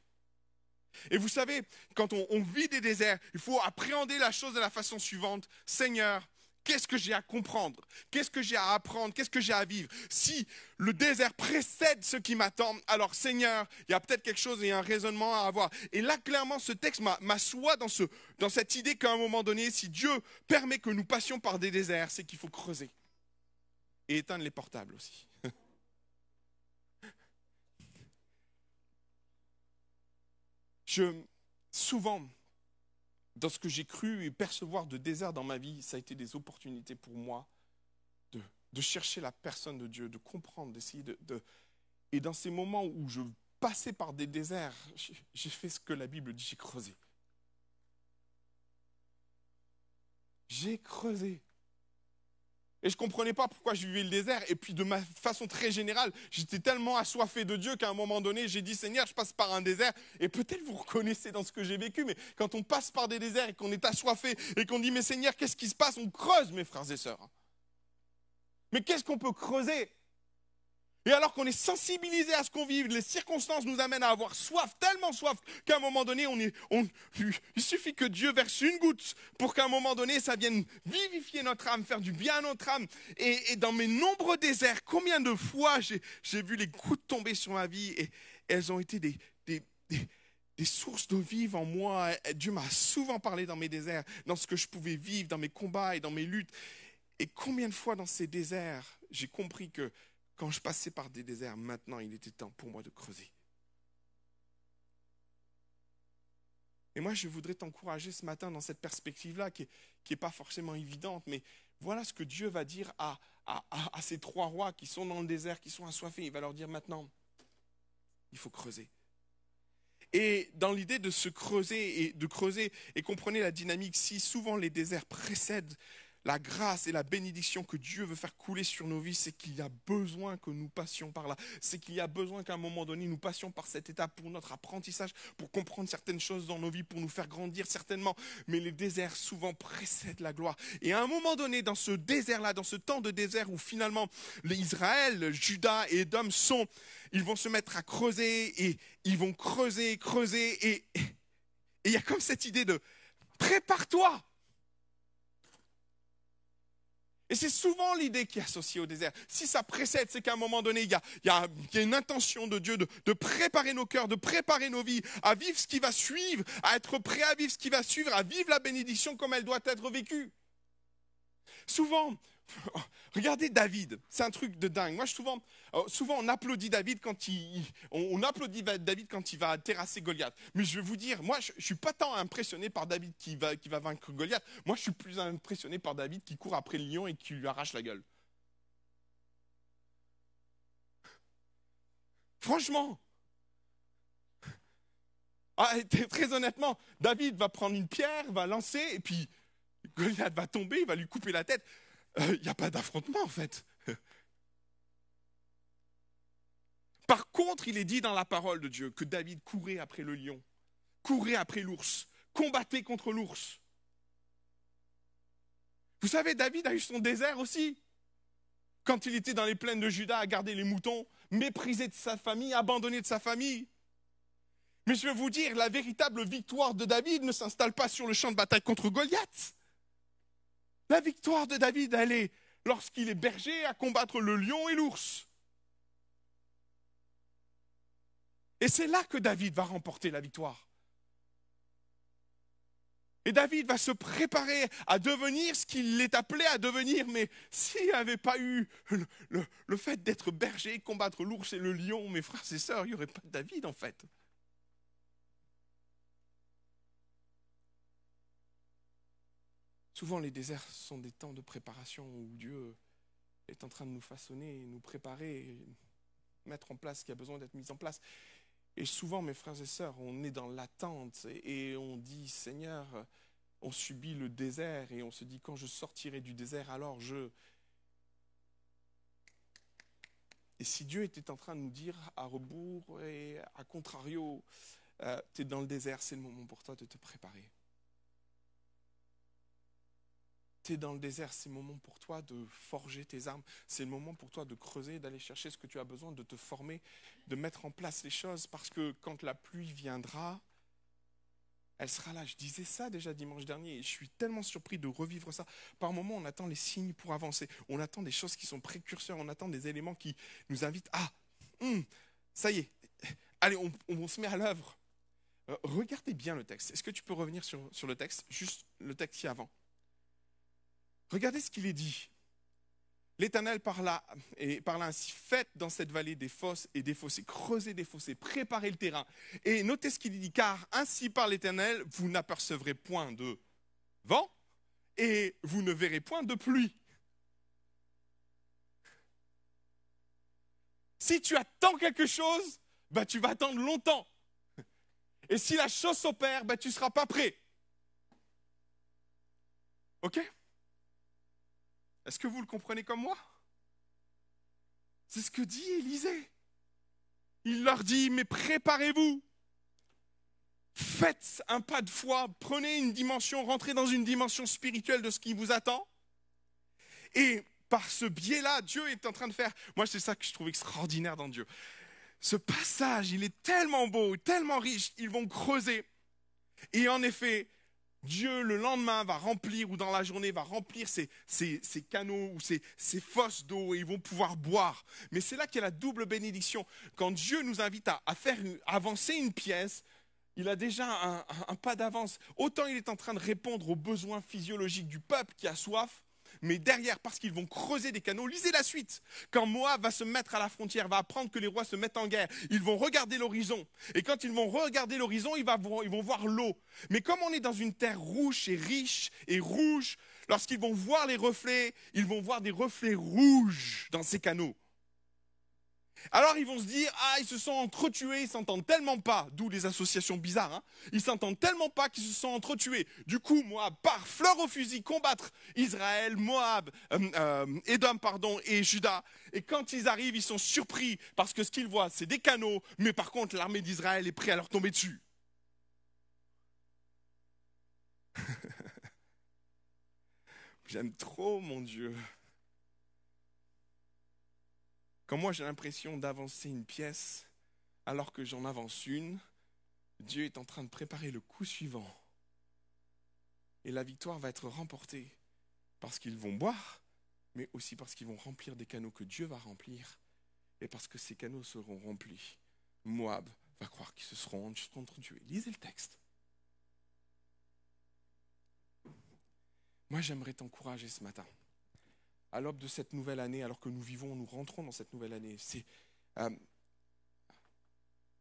Et vous savez, quand on, vit des déserts, il faut appréhender la chose de la façon suivante. Seigneur, Qu'est-ce que j'ai à comprendre? Qu'est-ce que j'ai à apprendre? Qu'est-ce que j'ai à vivre? Si le désert précède ce qui m'attend, alors Seigneur, il y a peut-être quelque chose et un raisonnement à avoir. Et là, clairement, ce texte m'assoit dans cette idée qu'à un moment donné, si Dieu permet que nous passions par des déserts, c'est qu'il faut creuser. Et éteindre les portables aussi. Je, souvent, dans ce que j'ai cru et percevoir de désert dans ma vie, ça a été des opportunités pour moi de, chercher la personne de Dieu, de comprendre, d'essayer de, de, Et dans ces moments où je passais par des déserts, j'ai fait ce que la Bible dit, j'ai creusé. J'ai creusé. Et je ne comprenais pas pourquoi je vivais le désert. Et puis de ma façon très générale, j'étais tellement assoiffé de Dieu qu'à un moment donné, j'ai dit, Seigneur, je passe par un désert. Et peut-être vous reconnaissez dans ce que j'ai vécu, mais quand on passe par des déserts et qu'on est assoiffé et qu'on dit, mais Seigneur, qu'est-ce qui se passe? On creuse, mes frères et sœurs. Mais qu'est-ce qu'on peut creuser? Et alors qu'on est sensibilisé à ce qu'on vit, les circonstances nous amènent à avoir soif, tellement soif, qu'à un moment donné, il suffit que Dieu verse une goutte pour qu'à un moment donné, ça vienne vivifier notre âme, faire du bien à notre âme. Et, dans mes nombreux déserts, combien de fois j'ai vu les gouttes tomber sur ma vie et elles ont été des, des sources d'eau vive en moi. Dieu m'a souvent parlé dans mes déserts, dans ce que je pouvais vivre, dans mes combats et dans mes luttes. Et combien de fois dans ces déserts, j'ai compris que quand je passais par des déserts, maintenant il était temps pour moi de creuser. Et moi, je voudrais t'encourager ce matin dans cette perspective-là, qui n'est pas forcément évidente, mais voilà ce que Dieu va dire à, ces trois rois qui sont dans le désert, qui sont assoiffés. Il va leur dire maintenant, il faut creuser. Et dans l'idée de se creuser et de creuser, et comprenez la dynamique, si souvent les déserts précèdent la grâce et la bénédiction que Dieu veut faire couler sur nos vies, c'est qu'il y a besoin que nous passions par là. C'est qu'il y a besoin qu'à un moment donné, nous passions par cette étape pour notre apprentissage, pour comprendre certaines choses dans nos vies, pour nous faire grandir certainement. Mais les déserts souvent précèdent la gloire. Et à un moment donné, dans ce désert-là, dans ce temps de désert où finalement Israël, Judas et Edom sont, ils vont se mettre à creuser et ils vont creuser, creuser. Et il y a comme cette idée de prépare-toi et c'est souvent l'idée qui est associée au désert. Si ça précède, c'est qu'à un moment donné, il y, a, une intention de Dieu de, préparer nos cœurs, de préparer nos vies à vivre ce qui va suivre, à être prêt à vivre ce qui va suivre, à vivre la bénédiction comme elle doit être vécue. Souvent, Regardez David, c'est un truc de dingue. Moi, souvent, euh, souvent on applaudit David quand il, on, applaudit David quand il va terrasser Goliath. Mais je vais vous dire, moi, je, ne suis pas tant impressionné par David qui va, qui va vaincre Goliath. Moi, je suis plus impressionné par David qui court après le lion et qui lui arrache la gueule. Franchement. Ah, très honnêtement, David va prendre une pierre, va lancer, et puis Goliath va tomber, il va lui couper la tête. Il euh, n'y a pas d'affrontement en fait. Par contre, il est dit dans la parole de Dieu que David courait après le lion, courait après l'ours, combattait contre l'ours. Vous savez, David a eu son désert aussi. Quand il était dans les plaines de Juda à garder les moutons, méprisé de sa famille, abandonné de sa famille. Mais je vais vous dire, la véritable victoire de David ne s'installe pas sur le champ de bataille contre Goliath. La victoire de David, elle est lorsqu'il est berger à combattre le lion et l'ours. Et c'est là que David va remporter la victoire. Et David va se préparer à devenir ce qu'il est appelé à devenir. Mais s'il n'avait pas eu le, le fait d'être berger, combattre l'ours et le lion, mes frères et sœurs, il n'y aurait pas de David en fait. Souvent, les déserts sont des temps de préparation où Dieu est en train de nous façonner, nous préparer, mettre en place ce qui a besoin d'être mis en place. Et souvent, mes frères et sœurs, on est dans l'attente et on dit, Seigneur, on subit le désert et on se dit, quand je sortirai du désert, alors je... Et si Dieu était en train de nous dire à rebours et à contrario, euh, tu es dans le désert, c'est le moment pour toi de te préparer tu es dans le désert, c'est le moment pour toi de forger tes armes, c'est le moment pour toi de creuser, d'aller chercher ce que tu as besoin, de te former, de mettre en place les choses, parce que quand la pluie viendra, elle sera là. Je disais ça déjà dimanche dernier, et je suis tellement surpris de revivre ça. Par moments, on attend les signes pour avancer, on attend des choses qui sont précurseurs, on attend des éléments qui nous invitent, ah, hum, ça y est, allez, on, se met à l'œuvre. Euh, regardez bien le texte. Est-ce que tu peux revenir sur, sur le texte, juste le texte qui avant Regardez ce qu'il est dit. L'Éternel parla, et parla ainsi, faites dans cette vallée des fosses et des fossés, creusez des fossés, préparez le terrain. Et notez ce qu'il dit, car ainsi par l'Éternel, vous n'apercevrez point de vent et vous ne verrez point de pluie. Si tu attends quelque chose, bah, tu vas attendre longtemps. Et si la chose s'opère, bah, tu ne seras pas prêt. OK? Est-ce que vous le comprenez comme moi? C'est ce que dit Élisée. Il leur dit, mais préparez-vous. Faites un pas de foi, prenez une dimension, rentrez dans une dimension spirituelle de ce qui vous attend. Et par ce biais-là, Dieu est en train de faire. Moi, c'est ça que je trouve extraordinaire dans Dieu. Ce passage, il est tellement beau, tellement riche. Ils vont creuser. Et en effet, Dieu, le lendemain, va remplir, ou dans la journée, va remplir ces, canaux ou ces, fosses d'eau et ils vont pouvoir boire. Mais c'est là qu'il y a la double bénédiction. Quand Dieu nous invite à, faire avancer une pièce, il a déjà un pas d'avance. Autant il est en train de répondre aux besoins physiologiques du peuple qui a soif, mais derrière, parce qu'ils vont creuser des canaux, lisez la suite. Quand Moab va se mettre à la frontière, va apprendre que les rois se mettent en guerre, ils vont regarder l'horizon. Et quand ils vont regarder l'horizon, ils, vont voir l'eau. Mais comme on est dans une terre rouge et riche et rouge, lorsqu'ils vont voir les reflets, ils vont voir des reflets rouges dans ces canaux. Alors ils vont se dire, ah, ils se sont entretués, ils s'entendent tellement pas, d'où les associations bizarres, hein. ils s'entendent tellement pas qu'ils se sont entretués. Du coup, Moab part fleur au fusil combattre Israël, Moab, euh, euh, Édom, pardon, et Juda. Et quand ils arrivent, ils sont surpris parce que ce qu'ils voient, c'est des canaux, mais par contre, l'armée d'Israël est prête à leur tomber dessus. J'aime trop mon Dieu. Quand moi j'ai l'impression d'avancer une pièce alors que j'en avance une, Dieu est en train de préparer le coup suivant. Et la victoire va être remportée parce qu'ils vont boire, mais aussi parce qu'ils vont remplir des canaux que Dieu va remplir. Et parce que ces canaux seront remplis, Moab va croire qu'ils se seront entretués. Lisez le texte. Moi, j'aimerais t'encourager ce matin à l'aube de cette nouvelle année, alors que nous vivons, nous rentrons dans cette nouvelle année, c'est euh,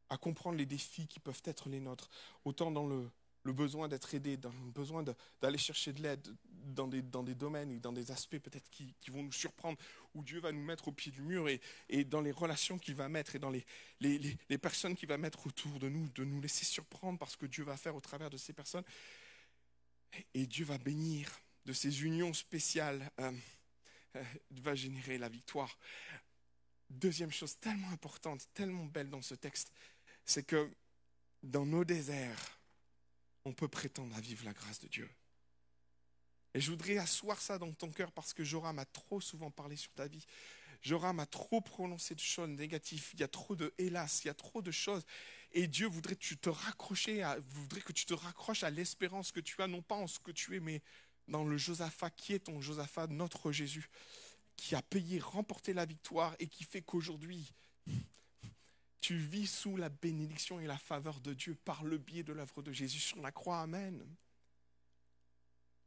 à comprendre les défis qui peuvent être les nôtres, autant dans le, besoin d'être aidé, dans le besoin d'aller chercher de l'aide dans des, dans des domaines et dans des aspects peut-être qui, vont nous surprendre, où Dieu va nous mettre au pied du mur et, dans les relations qu'il va mettre et dans les, personnes qu'il va mettre autour de nous, de nous laisser surprendre parce que Dieu va faire au travers de ces personnes. Et Dieu va bénir de ces unions spéciales, euh, va générer la victoire. Deuxième chose tellement importante, tellement belle dans ce texte, c'est que dans nos déserts, on peut prétendre à vivre la grâce de Dieu. Et je voudrais asseoir ça dans ton cœur parce que Joram a trop souvent parlé sur ta vie. Joram a trop prononcé de choses négatives. Il y a trop de hélas, il y a trop de choses. Et Dieu voudrait que tu te raccrocher à, voudrait que tu te raccroches à l'espérance que tu as, non pas en ce que tu es, mais dans le Josaphat, qui est ton Josaphat, notre Jésus, qui a payé, remporté la victoire et qui fait qu'aujourd'hui, tu vis sous la bénédiction et la faveur de Dieu par le biais de l'œuvre de Jésus sur la croix. Amen.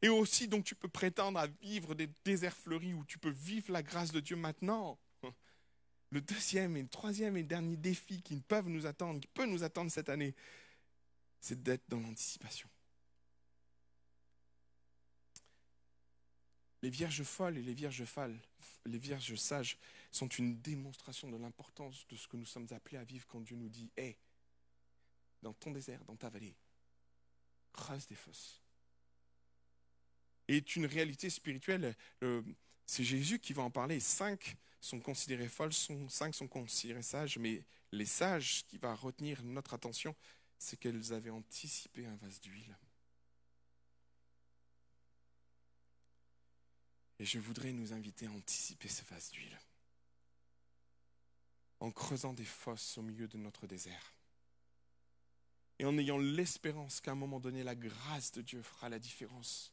Et aussi, donc, tu peux prétendre à vivre des déserts fleuris où tu peux vivre la grâce de Dieu maintenant. Le deuxième et le troisième et dernier défi qui peuvent nous attendre, qui peut nous attendre cette année, c'est d'être dans l'anticipation. Les vierges folles et les vierges folles, les vierges sages sont une démonstration de l'importance de ce que nous sommes appelés à vivre quand Dieu nous dit Hé, dans ton désert, dans ta vallée, creuse des fosses. est une réalité spirituelle. C'est Jésus qui va en parler. Cinq sont considérées folles, cinq sont considérées sages, mais les sages qui va retenir notre attention, c'est qu'elles avaient anticipé un vase d'huile. Et je voudrais nous inviter à anticiper ce vase d'huile en creusant des fosses au milieu de notre désert et en ayant l'espérance qu'à un moment donné, la grâce de Dieu fera la différence.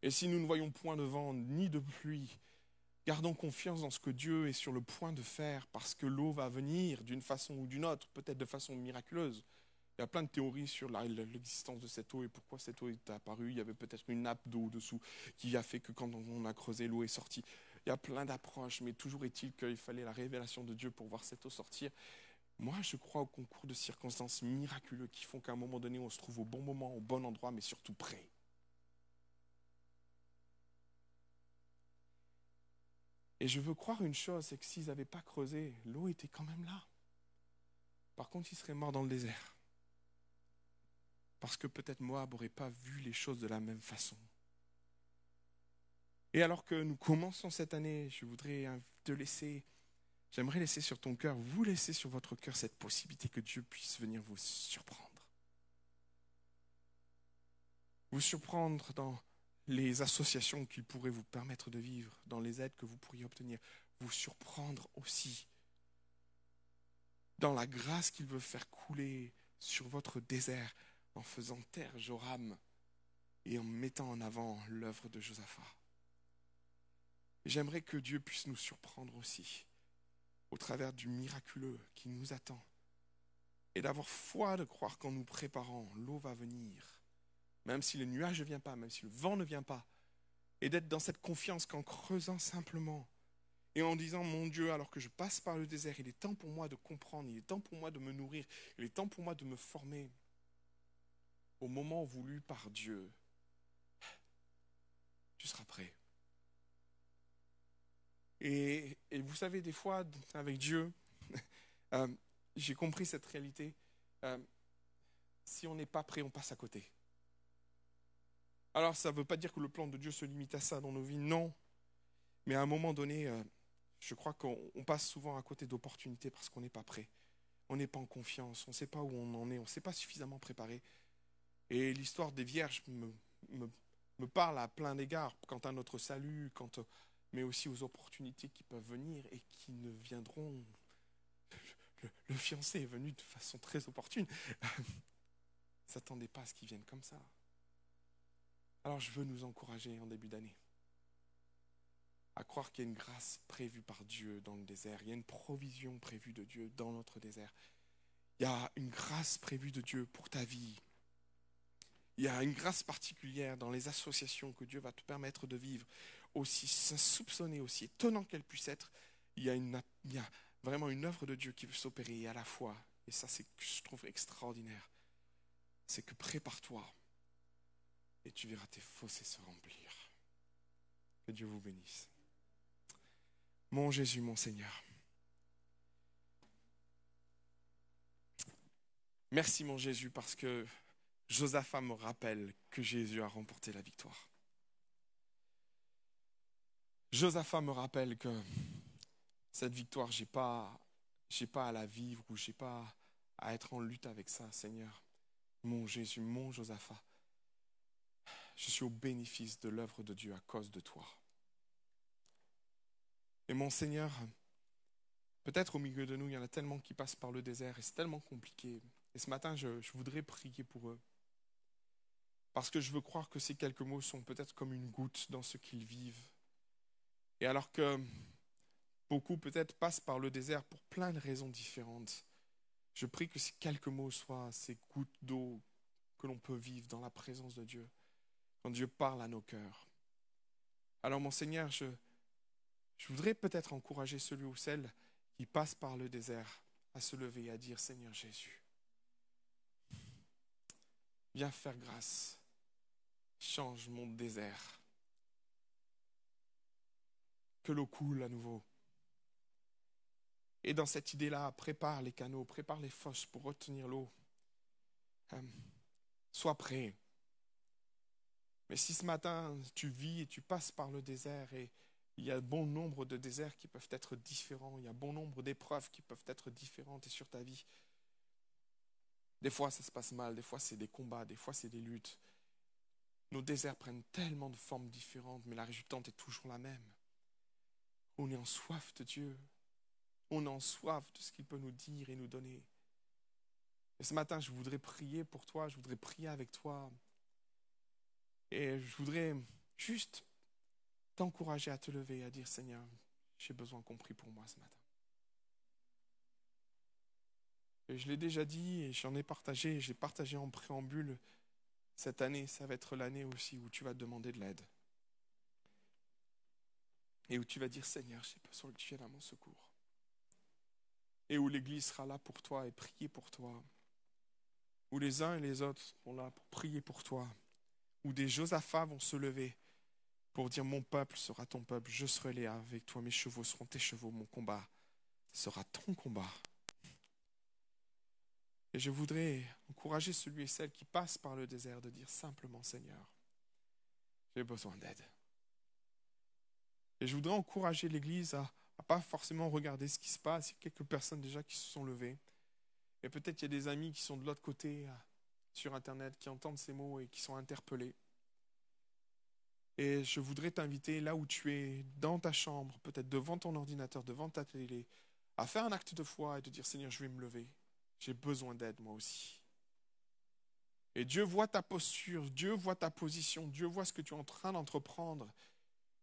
Et si nous ne voyons point de vent ni de pluie, gardons confiance dans ce que Dieu est sur le point de faire parce que l'eau va venir d'une façon ou d'une autre, peut-être de façon miraculeuse. Il y a plein de théories sur l'existence de cette eau et pourquoi cette eau est apparue. Il y avait peut-être une nappe d'eau dessous qui a fait que quand on a creusé, l'eau est sortie. Il y a plein d'approches, mais toujours est-il qu'il fallait la révélation de Dieu pour voir cette eau sortir. Moi, je crois au concours de circonstances miraculeux qui font qu'à un moment donné, on se trouve au bon moment, au bon endroit, mais surtout prêt. Et je veux croire une chose, c'est que s'ils n'avaient pas creusé, l'eau était quand même là. Par contre, ils seraient morts dans le désert. Parce que peut-être Moab n'aurait pas vu les choses de la même façon. Et alors que nous commençons cette année, je voudrais te laisser, j'aimerais laisser sur ton cœur, vous laisser sur votre cœur cette possibilité que Dieu puisse venir vous surprendre. Vous surprendre dans les associations qu'il pourrait vous permettre de vivre, dans les aides que vous pourriez obtenir. Vous surprendre aussi dans la grâce qu'il veut faire couler sur votre désert en faisant taire Joram et en mettant en avant l'œuvre de Josaphat. J'aimerais que Dieu puisse nous surprendre aussi au travers du miraculeux qui nous attend et d'avoir foi de croire qu'en nous préparant, l'eau va venir, même si le nuage ne vient pas, même si le vent ne vient pas, et d'être dans cette confiance qu'en creusant simplement et en disant, mon Dieu, alors que je passe par le désert, il est temps pour moi de comprendre, il est temps pour moi de me nourrir, il est temps pour moi de me former, au moment voulu par Dieu, tu seras prêt. Et, vous savez, des fois, avec Dieu, euh, j'ai compris cette réalité. Euh, si on n'est pas prêt, on passe à côté. Alors, ça ne veut pas dire que le plan de Dieu se limite à ça dans nos vies, non. Mais à un moment donné, euh, je crois qu'on passe souvent à côté d'opportunités parce qu'on n'est pas prêt. On n'est pas en confiance, on ne sait pas où on en est, on ne s'est pas suffisamment préparé. Et l'histoire des vierges me, parle à plein d'égards quant à notre salut, mais aussi aux opportunités qui peuvent venir et qui ne viendront. Le, fiancé est venu de façon très opportune. ne s'attendait pas à ce qu'il vienne comme ça. Alors je veux nous encourager en début d'année à croire qu'il y a une grâce prévue par Dieu dans le désert, il y a une provision prévue de Dieu dans notre désert. Il y a une grâce prévue de Dieu pour ta vie, il y a une grâce particulière dans les associations que Dieu va te permettre de vivre, aussi soupçonnée, aussi étonnante qu'elle puisse être, il y, a vraiment une œuvre de Dieu qui veut s'opérer à la fois, et ça c'est que je trouve extraordinaire, c'est que prépare-toi et tu verras tes fossés se remplir. Que Dieu vous bénisse. Mon Jésus, mon Seigneur. Merci mon Jésus parce que Josaphat me rappelle que Jésus a remporté la victoire. Josaphat me rappelle que cette victoire, je n'ai pas, pas à la vivre ou je n'ai pas à être en lutte avec ça, Seigneur. Mon Jésus, mon Josaphat, je suis au bénéfice de l'œuvre de Dieu à cause de toi. Et mon Seigneur, peut-être au milieu de nous, il y en a tellement qui passent par le désert et c'est tellement compliqué. Et ce matin, je voudrais prier pour eux. Parce que je veux croire que ces quelques mots sont peut-être comme une goutte dans ce qu'ils vivent. Et alors que beaucoup peut-être passent par le désert pour plein de raisons différentes, je prie que ces quelques mots soient ces gouttes d'eau que l'on peut vivre dans la présence de Dieu quand Dieu parle à nos cœurs. Alors mon Seigneur, je, je voudrais peut-être encourager celui ou celle qui passe par le désert à se lever et à dire Seigneur Jésus, viens faire grâce, change mon désert, que l'eau coule à nouveau. Et dans cette idée-là, prépare les canaux, prépare les fosses pour retenir l'eau. Euh, sois prêt mais si ce matin tu vis et tu passes par le désert et il y a bon nombre de déserts qui peuvent être différents, il y a bon nombre d'épreuves qui peuvent être différentes sur ta vie. Des fois ça se passe mal, des fois c'est des combats, des fois c'est des luttes. Nos déserts prennent tellement de formes différentes, mais la résultante est toujours la même. On est en soif de Dieu. On est en soif de ce qu'il peut nous dire et nous donner. Et ce matin, je voudrais prier pour toi, je voudrais prier avec toi. Et je voudrais juste t'encourager à te lever et à dire Seigneur, j'ai besoin qu'on prie pour moi ce matin. Et je l'ai déjà dit et j'en ai partagé, j'ai partagé en préambule. Cette année, ça va être l'année aussi où tu vas demander de l'aide. Et où tu vas dire Seigneur, j'ai besoin que tu viennes à mon secours. Et où l'Église sera là pour toi et prier pour toi. Où les uns et les autres seront là pour prier pour toi où des Josaphats vont se lever pour dire Mon peuple sera ton peuple, je serai là avec toi, mes chevaux seront tes chevaux, mon combat sera ton combat. Et je voudrais encourager celui et celle qui passe par le désert de dire simplement Seigneur, j'ai besoin d'aide. Et je voudrais encourager l'Église à ne pas forcément regarder ce qui se passe. Il y a quelques personnes déjà qui se sont levées. Et peut-être il y a des amis qui sont de l'autre côté sur Internet qui entendent ces mots et qui sont interpellés. Et je voudrais t'inviter là où tu es, dans ta chambre, peut-être devant ton ordinateur, devant ta télé, à faire un acte de foi et de dire Seigneur, je vais me lever. J'ai besoin d'aide moi aussi. Et Dieu voit ta posture, Dieu voit ta position, Dieu voit ce que tu es en train d'entreprendre.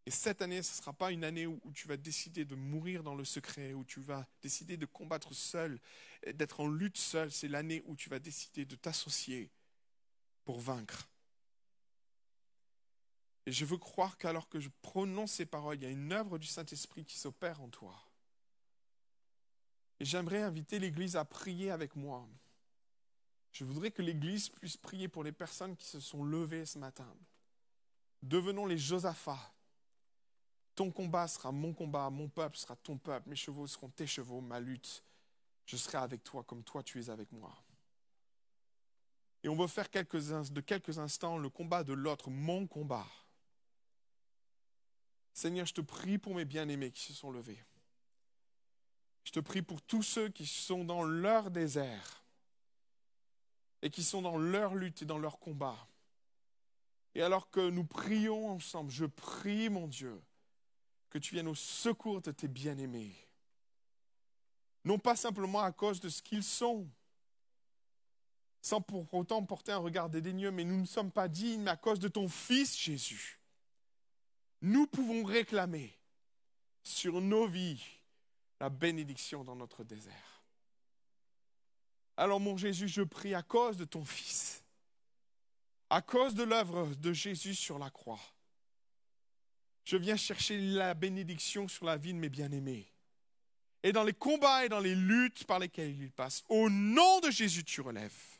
Et cette année, ce ne sera pas une année où, tu vas décider de mourir dans le secret, où tu vas décider de combattre seul, d'être en lutte seul. C'est l'année où tu vas décider de t'associer pour vaincre. Et je veux croire qu'alors que je prononce ces paroles, il y a une œuvre du Saint-Esprit qui s'opère en toi. Et j'aimerais inviter l'Église à prier avec moi. Je voudrais que l'Église puisse prier pour les personnes qui se sont levées ce matin. Devenons les Josaphats ton combat sera mon combat, mon peuple sera ton peuple, mes chevaux seront tes chevaux, ma lutte, je serai avec toi comme toi tu es avec moi. Et on veut faire de quelques instants le combat de l'autre, mon combat. Seigneur, je te prie pour mes bien-aimés qui se sont levés. Je te prie pour tous ceux qui sont dans leur désert et qui sont dans leur lutte et dans leur combat. Et alors que nous prions ensemble, je prie, mon Dieu, que tu viennes au secours de tes bien-aimés. Non pas simplement à cause de ce qu'ils sont, sans pour autant porter un regard dédaigneux, mais nous ne sommes pas dignes, mais à cause de ton Fils Jésus. Nous pouvons réclamer sur nos vies la bénédiction dans notre désert. Alors mon Jésus, je prie à cause de ton Fils, à cause de l'œuvre de Jésus sur la croix, je viens chercher la bénédiction sur la vie de mes bien-aimés. Et dans les combats et dans les luttes par lesquelles ils passent, au nom de Jésus, tu relèves.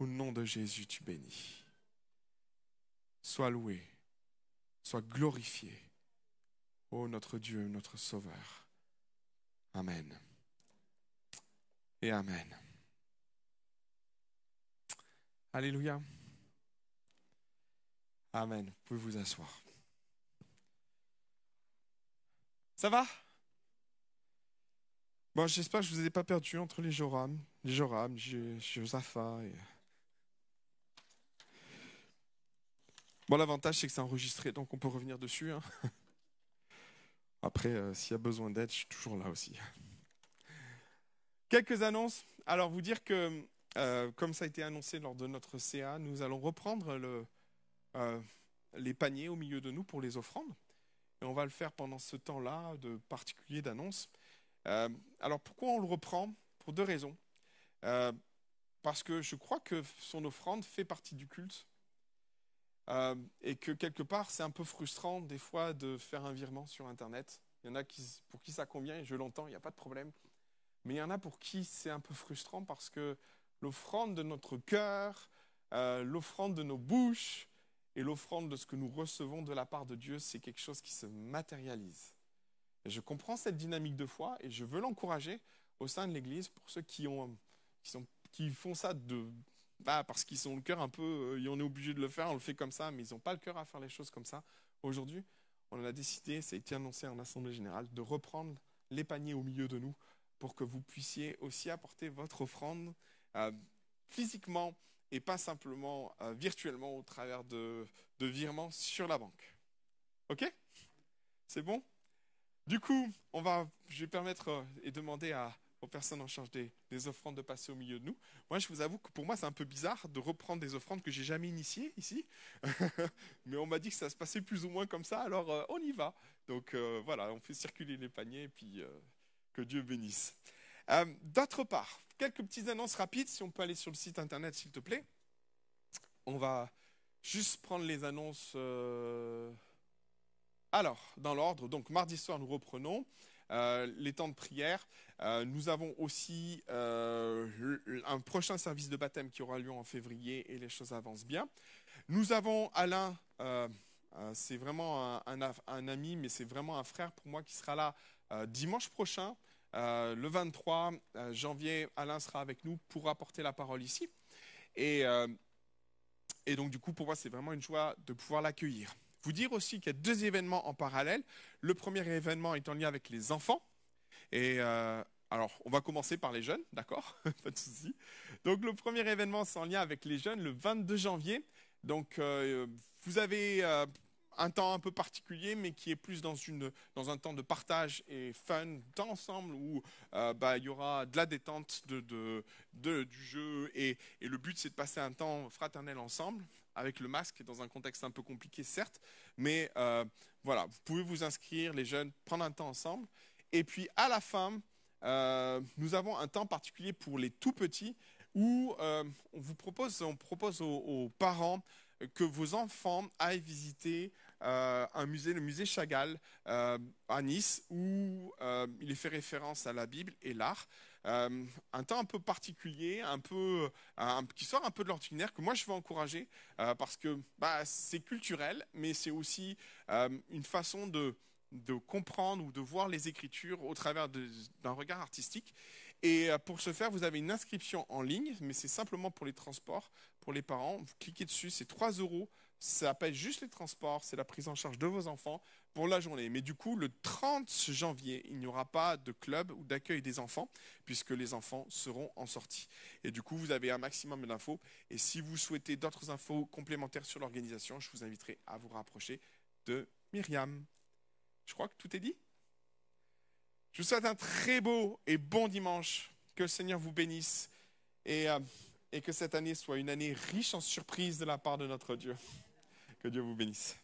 Au nom de Jésus, tu bénis. Sois loué, sois glorifié. Ô notre Dieu, notre Sauveur. Amen. Et Amen. Alléluia. Amen. Vous pouvez vous asseoir. Ça va? Bon, j'espère que je ne vous ai pas perdu entre les Joram, les Joram, Josaphat. Bon, l'avantage, c'est que c'est enregistré, donc on peut revenir dessus. Hein. Après, euh, s'il y a besoin d'aide, je suis toujours là aussi. Quelques annonces. Alors, vous dire que, euh, comme ça a été annoncé lors de notre CA, nous allons reprendre euh, les paniers au milieu de nous pour les offrandes. Et on va le faire pendant ce temps-là de particulier d'annonce. alors, pourquoi on le reprend? Pour deux raisons. parce que je crois que son offrande fait partie du culte euh, et que quelque part, c'est un peu frustrant des fois de faire un virement sur Internet. Il y en a pour qui ça convient, et je l'entends, il n'y a pas de problème. Mais il y en a pour qui c'est un peu frustrant parce que l'offrande de notre cœur, euh, l'offrande de nos bouches et l'offrande de ce que nous recevons de la part de Dieu, c'est quelque chose qui se matérialise. Et je comprends cette dynamique de foi et je veux l'encourager au sein de l'Église pour ceux qui font ça de, parce qu'ils ont le cœur un peu, euh, on est obligé de le faire, on le fait comme ça, mais ils n'ont pas le cœur à faire les choses comme ça. Aujourd'hui, on a décidé, ça a été annoncé en Assemblée Générale, de reprendre les paniers au milieu de nous pour que vous puissiez aussi apporter votre offrande euh, physiquement et pas simplement euh, virtuellement au travers de, de virements sur la banque. OK? C'est bon? Du coup, on va, je vais permettre et demander à, aux personnes en charge des, offrandes de passer au milieu de nous. Moi, je vous avoue que pour moi, c'est un peu bizarre de reprendre des offrandes que j'ai jamais initiées ici. Mais on m'a dit que ça se passait plus ou moins comme ça, alors euh, on y va. Donc euh, voilà, on fait circuler les paniers et puis euh, que Dieu bénisse. D'autre part, quelques petites annonces rapides, si on peut aller sur le site internet, s'il te plaît. On va juste prendre les annonces. Alors, dans l'ordre, donc mardi soir, nous reprenons. Les temps de prière. Euh, nous avons aussi euh, un prochain service de baptême qui aura lieu en février et les choses avancent bien. Nous avons Alain, c'est vraiment un, ami, mais c'est vraiment un frère pour moi qui sera là dimanche prochain. le 23 janvier, Alain sera avec nous pour apporter la parole ici. Et, et donc, du coup, pour moi, c'est vraiment une joie de pouvoir l'accueillir. Vous dire aussi qu'il y a deux événements en parallèle. Le premier événement est en lien avec les enfants. Et euh, alors, on va commencer par les jeunes, d'accord? Pas de souci. Donc, le premier événement, c'est en lien avec les jeunes, le 22 janvier. Donc, euh, vous avez euh, un temps un peu particulier, mais qui est plus dans, une, dans un temps de partage et fun, temps ensemble, où bah, il y aura de la détente, du jeu. Et, le but, c'est de passer un temps fraternel ensemble avec le masque dans un contexte un peu compliqué, certes, mais voilà, vous pouvez vous inscrire, les jeunes, prendre un temps ensemble. Et puis à la fin, euh, nous avons un temps particulier pour les tout petits où euh, on vous propose, on propose aux, parents que vos enfants aillent visiter un musée, le musée Chagall à Nice, où il est fait référence à la Bible et l'art. Euh, un temps un peu particulier, un peu, euh, qui sort un peu de l'ordinaire, que moi je veux encourager, euh, parce que bah, c'est culturel, mais c'est aussi une façon de, de comprendre ou de voir les Écritures au travers d'un regard artistique. Et pour ce faire, vous avez une inscription en ligne, mais c'est simplement pour les transports, pour les parents. Vous cliquez dessus, c'est 3 euros. Ça appelle juste les transports, c'est la prise en charge de vos enfants pour la journée. Mais du coup, le 30 janvier, il n'y aura pas de club ou d'accueil des enfants, puisque les enfants seront en sortie. Et du coup, vous avez un maximum d'infos. Et si vous souhaitez d'autres infos complémentaires sur l'organisation, je vous inviterai à vous rapprocher de Myriam. Je crois que tout est dit. Je vous souhaite un très beau et bon dimanche. Que le Seigneur vous bénisse et, euh, et que cette année soit une année riche en surprises de la part de notre Dieu. Que Dieu vous bénisse.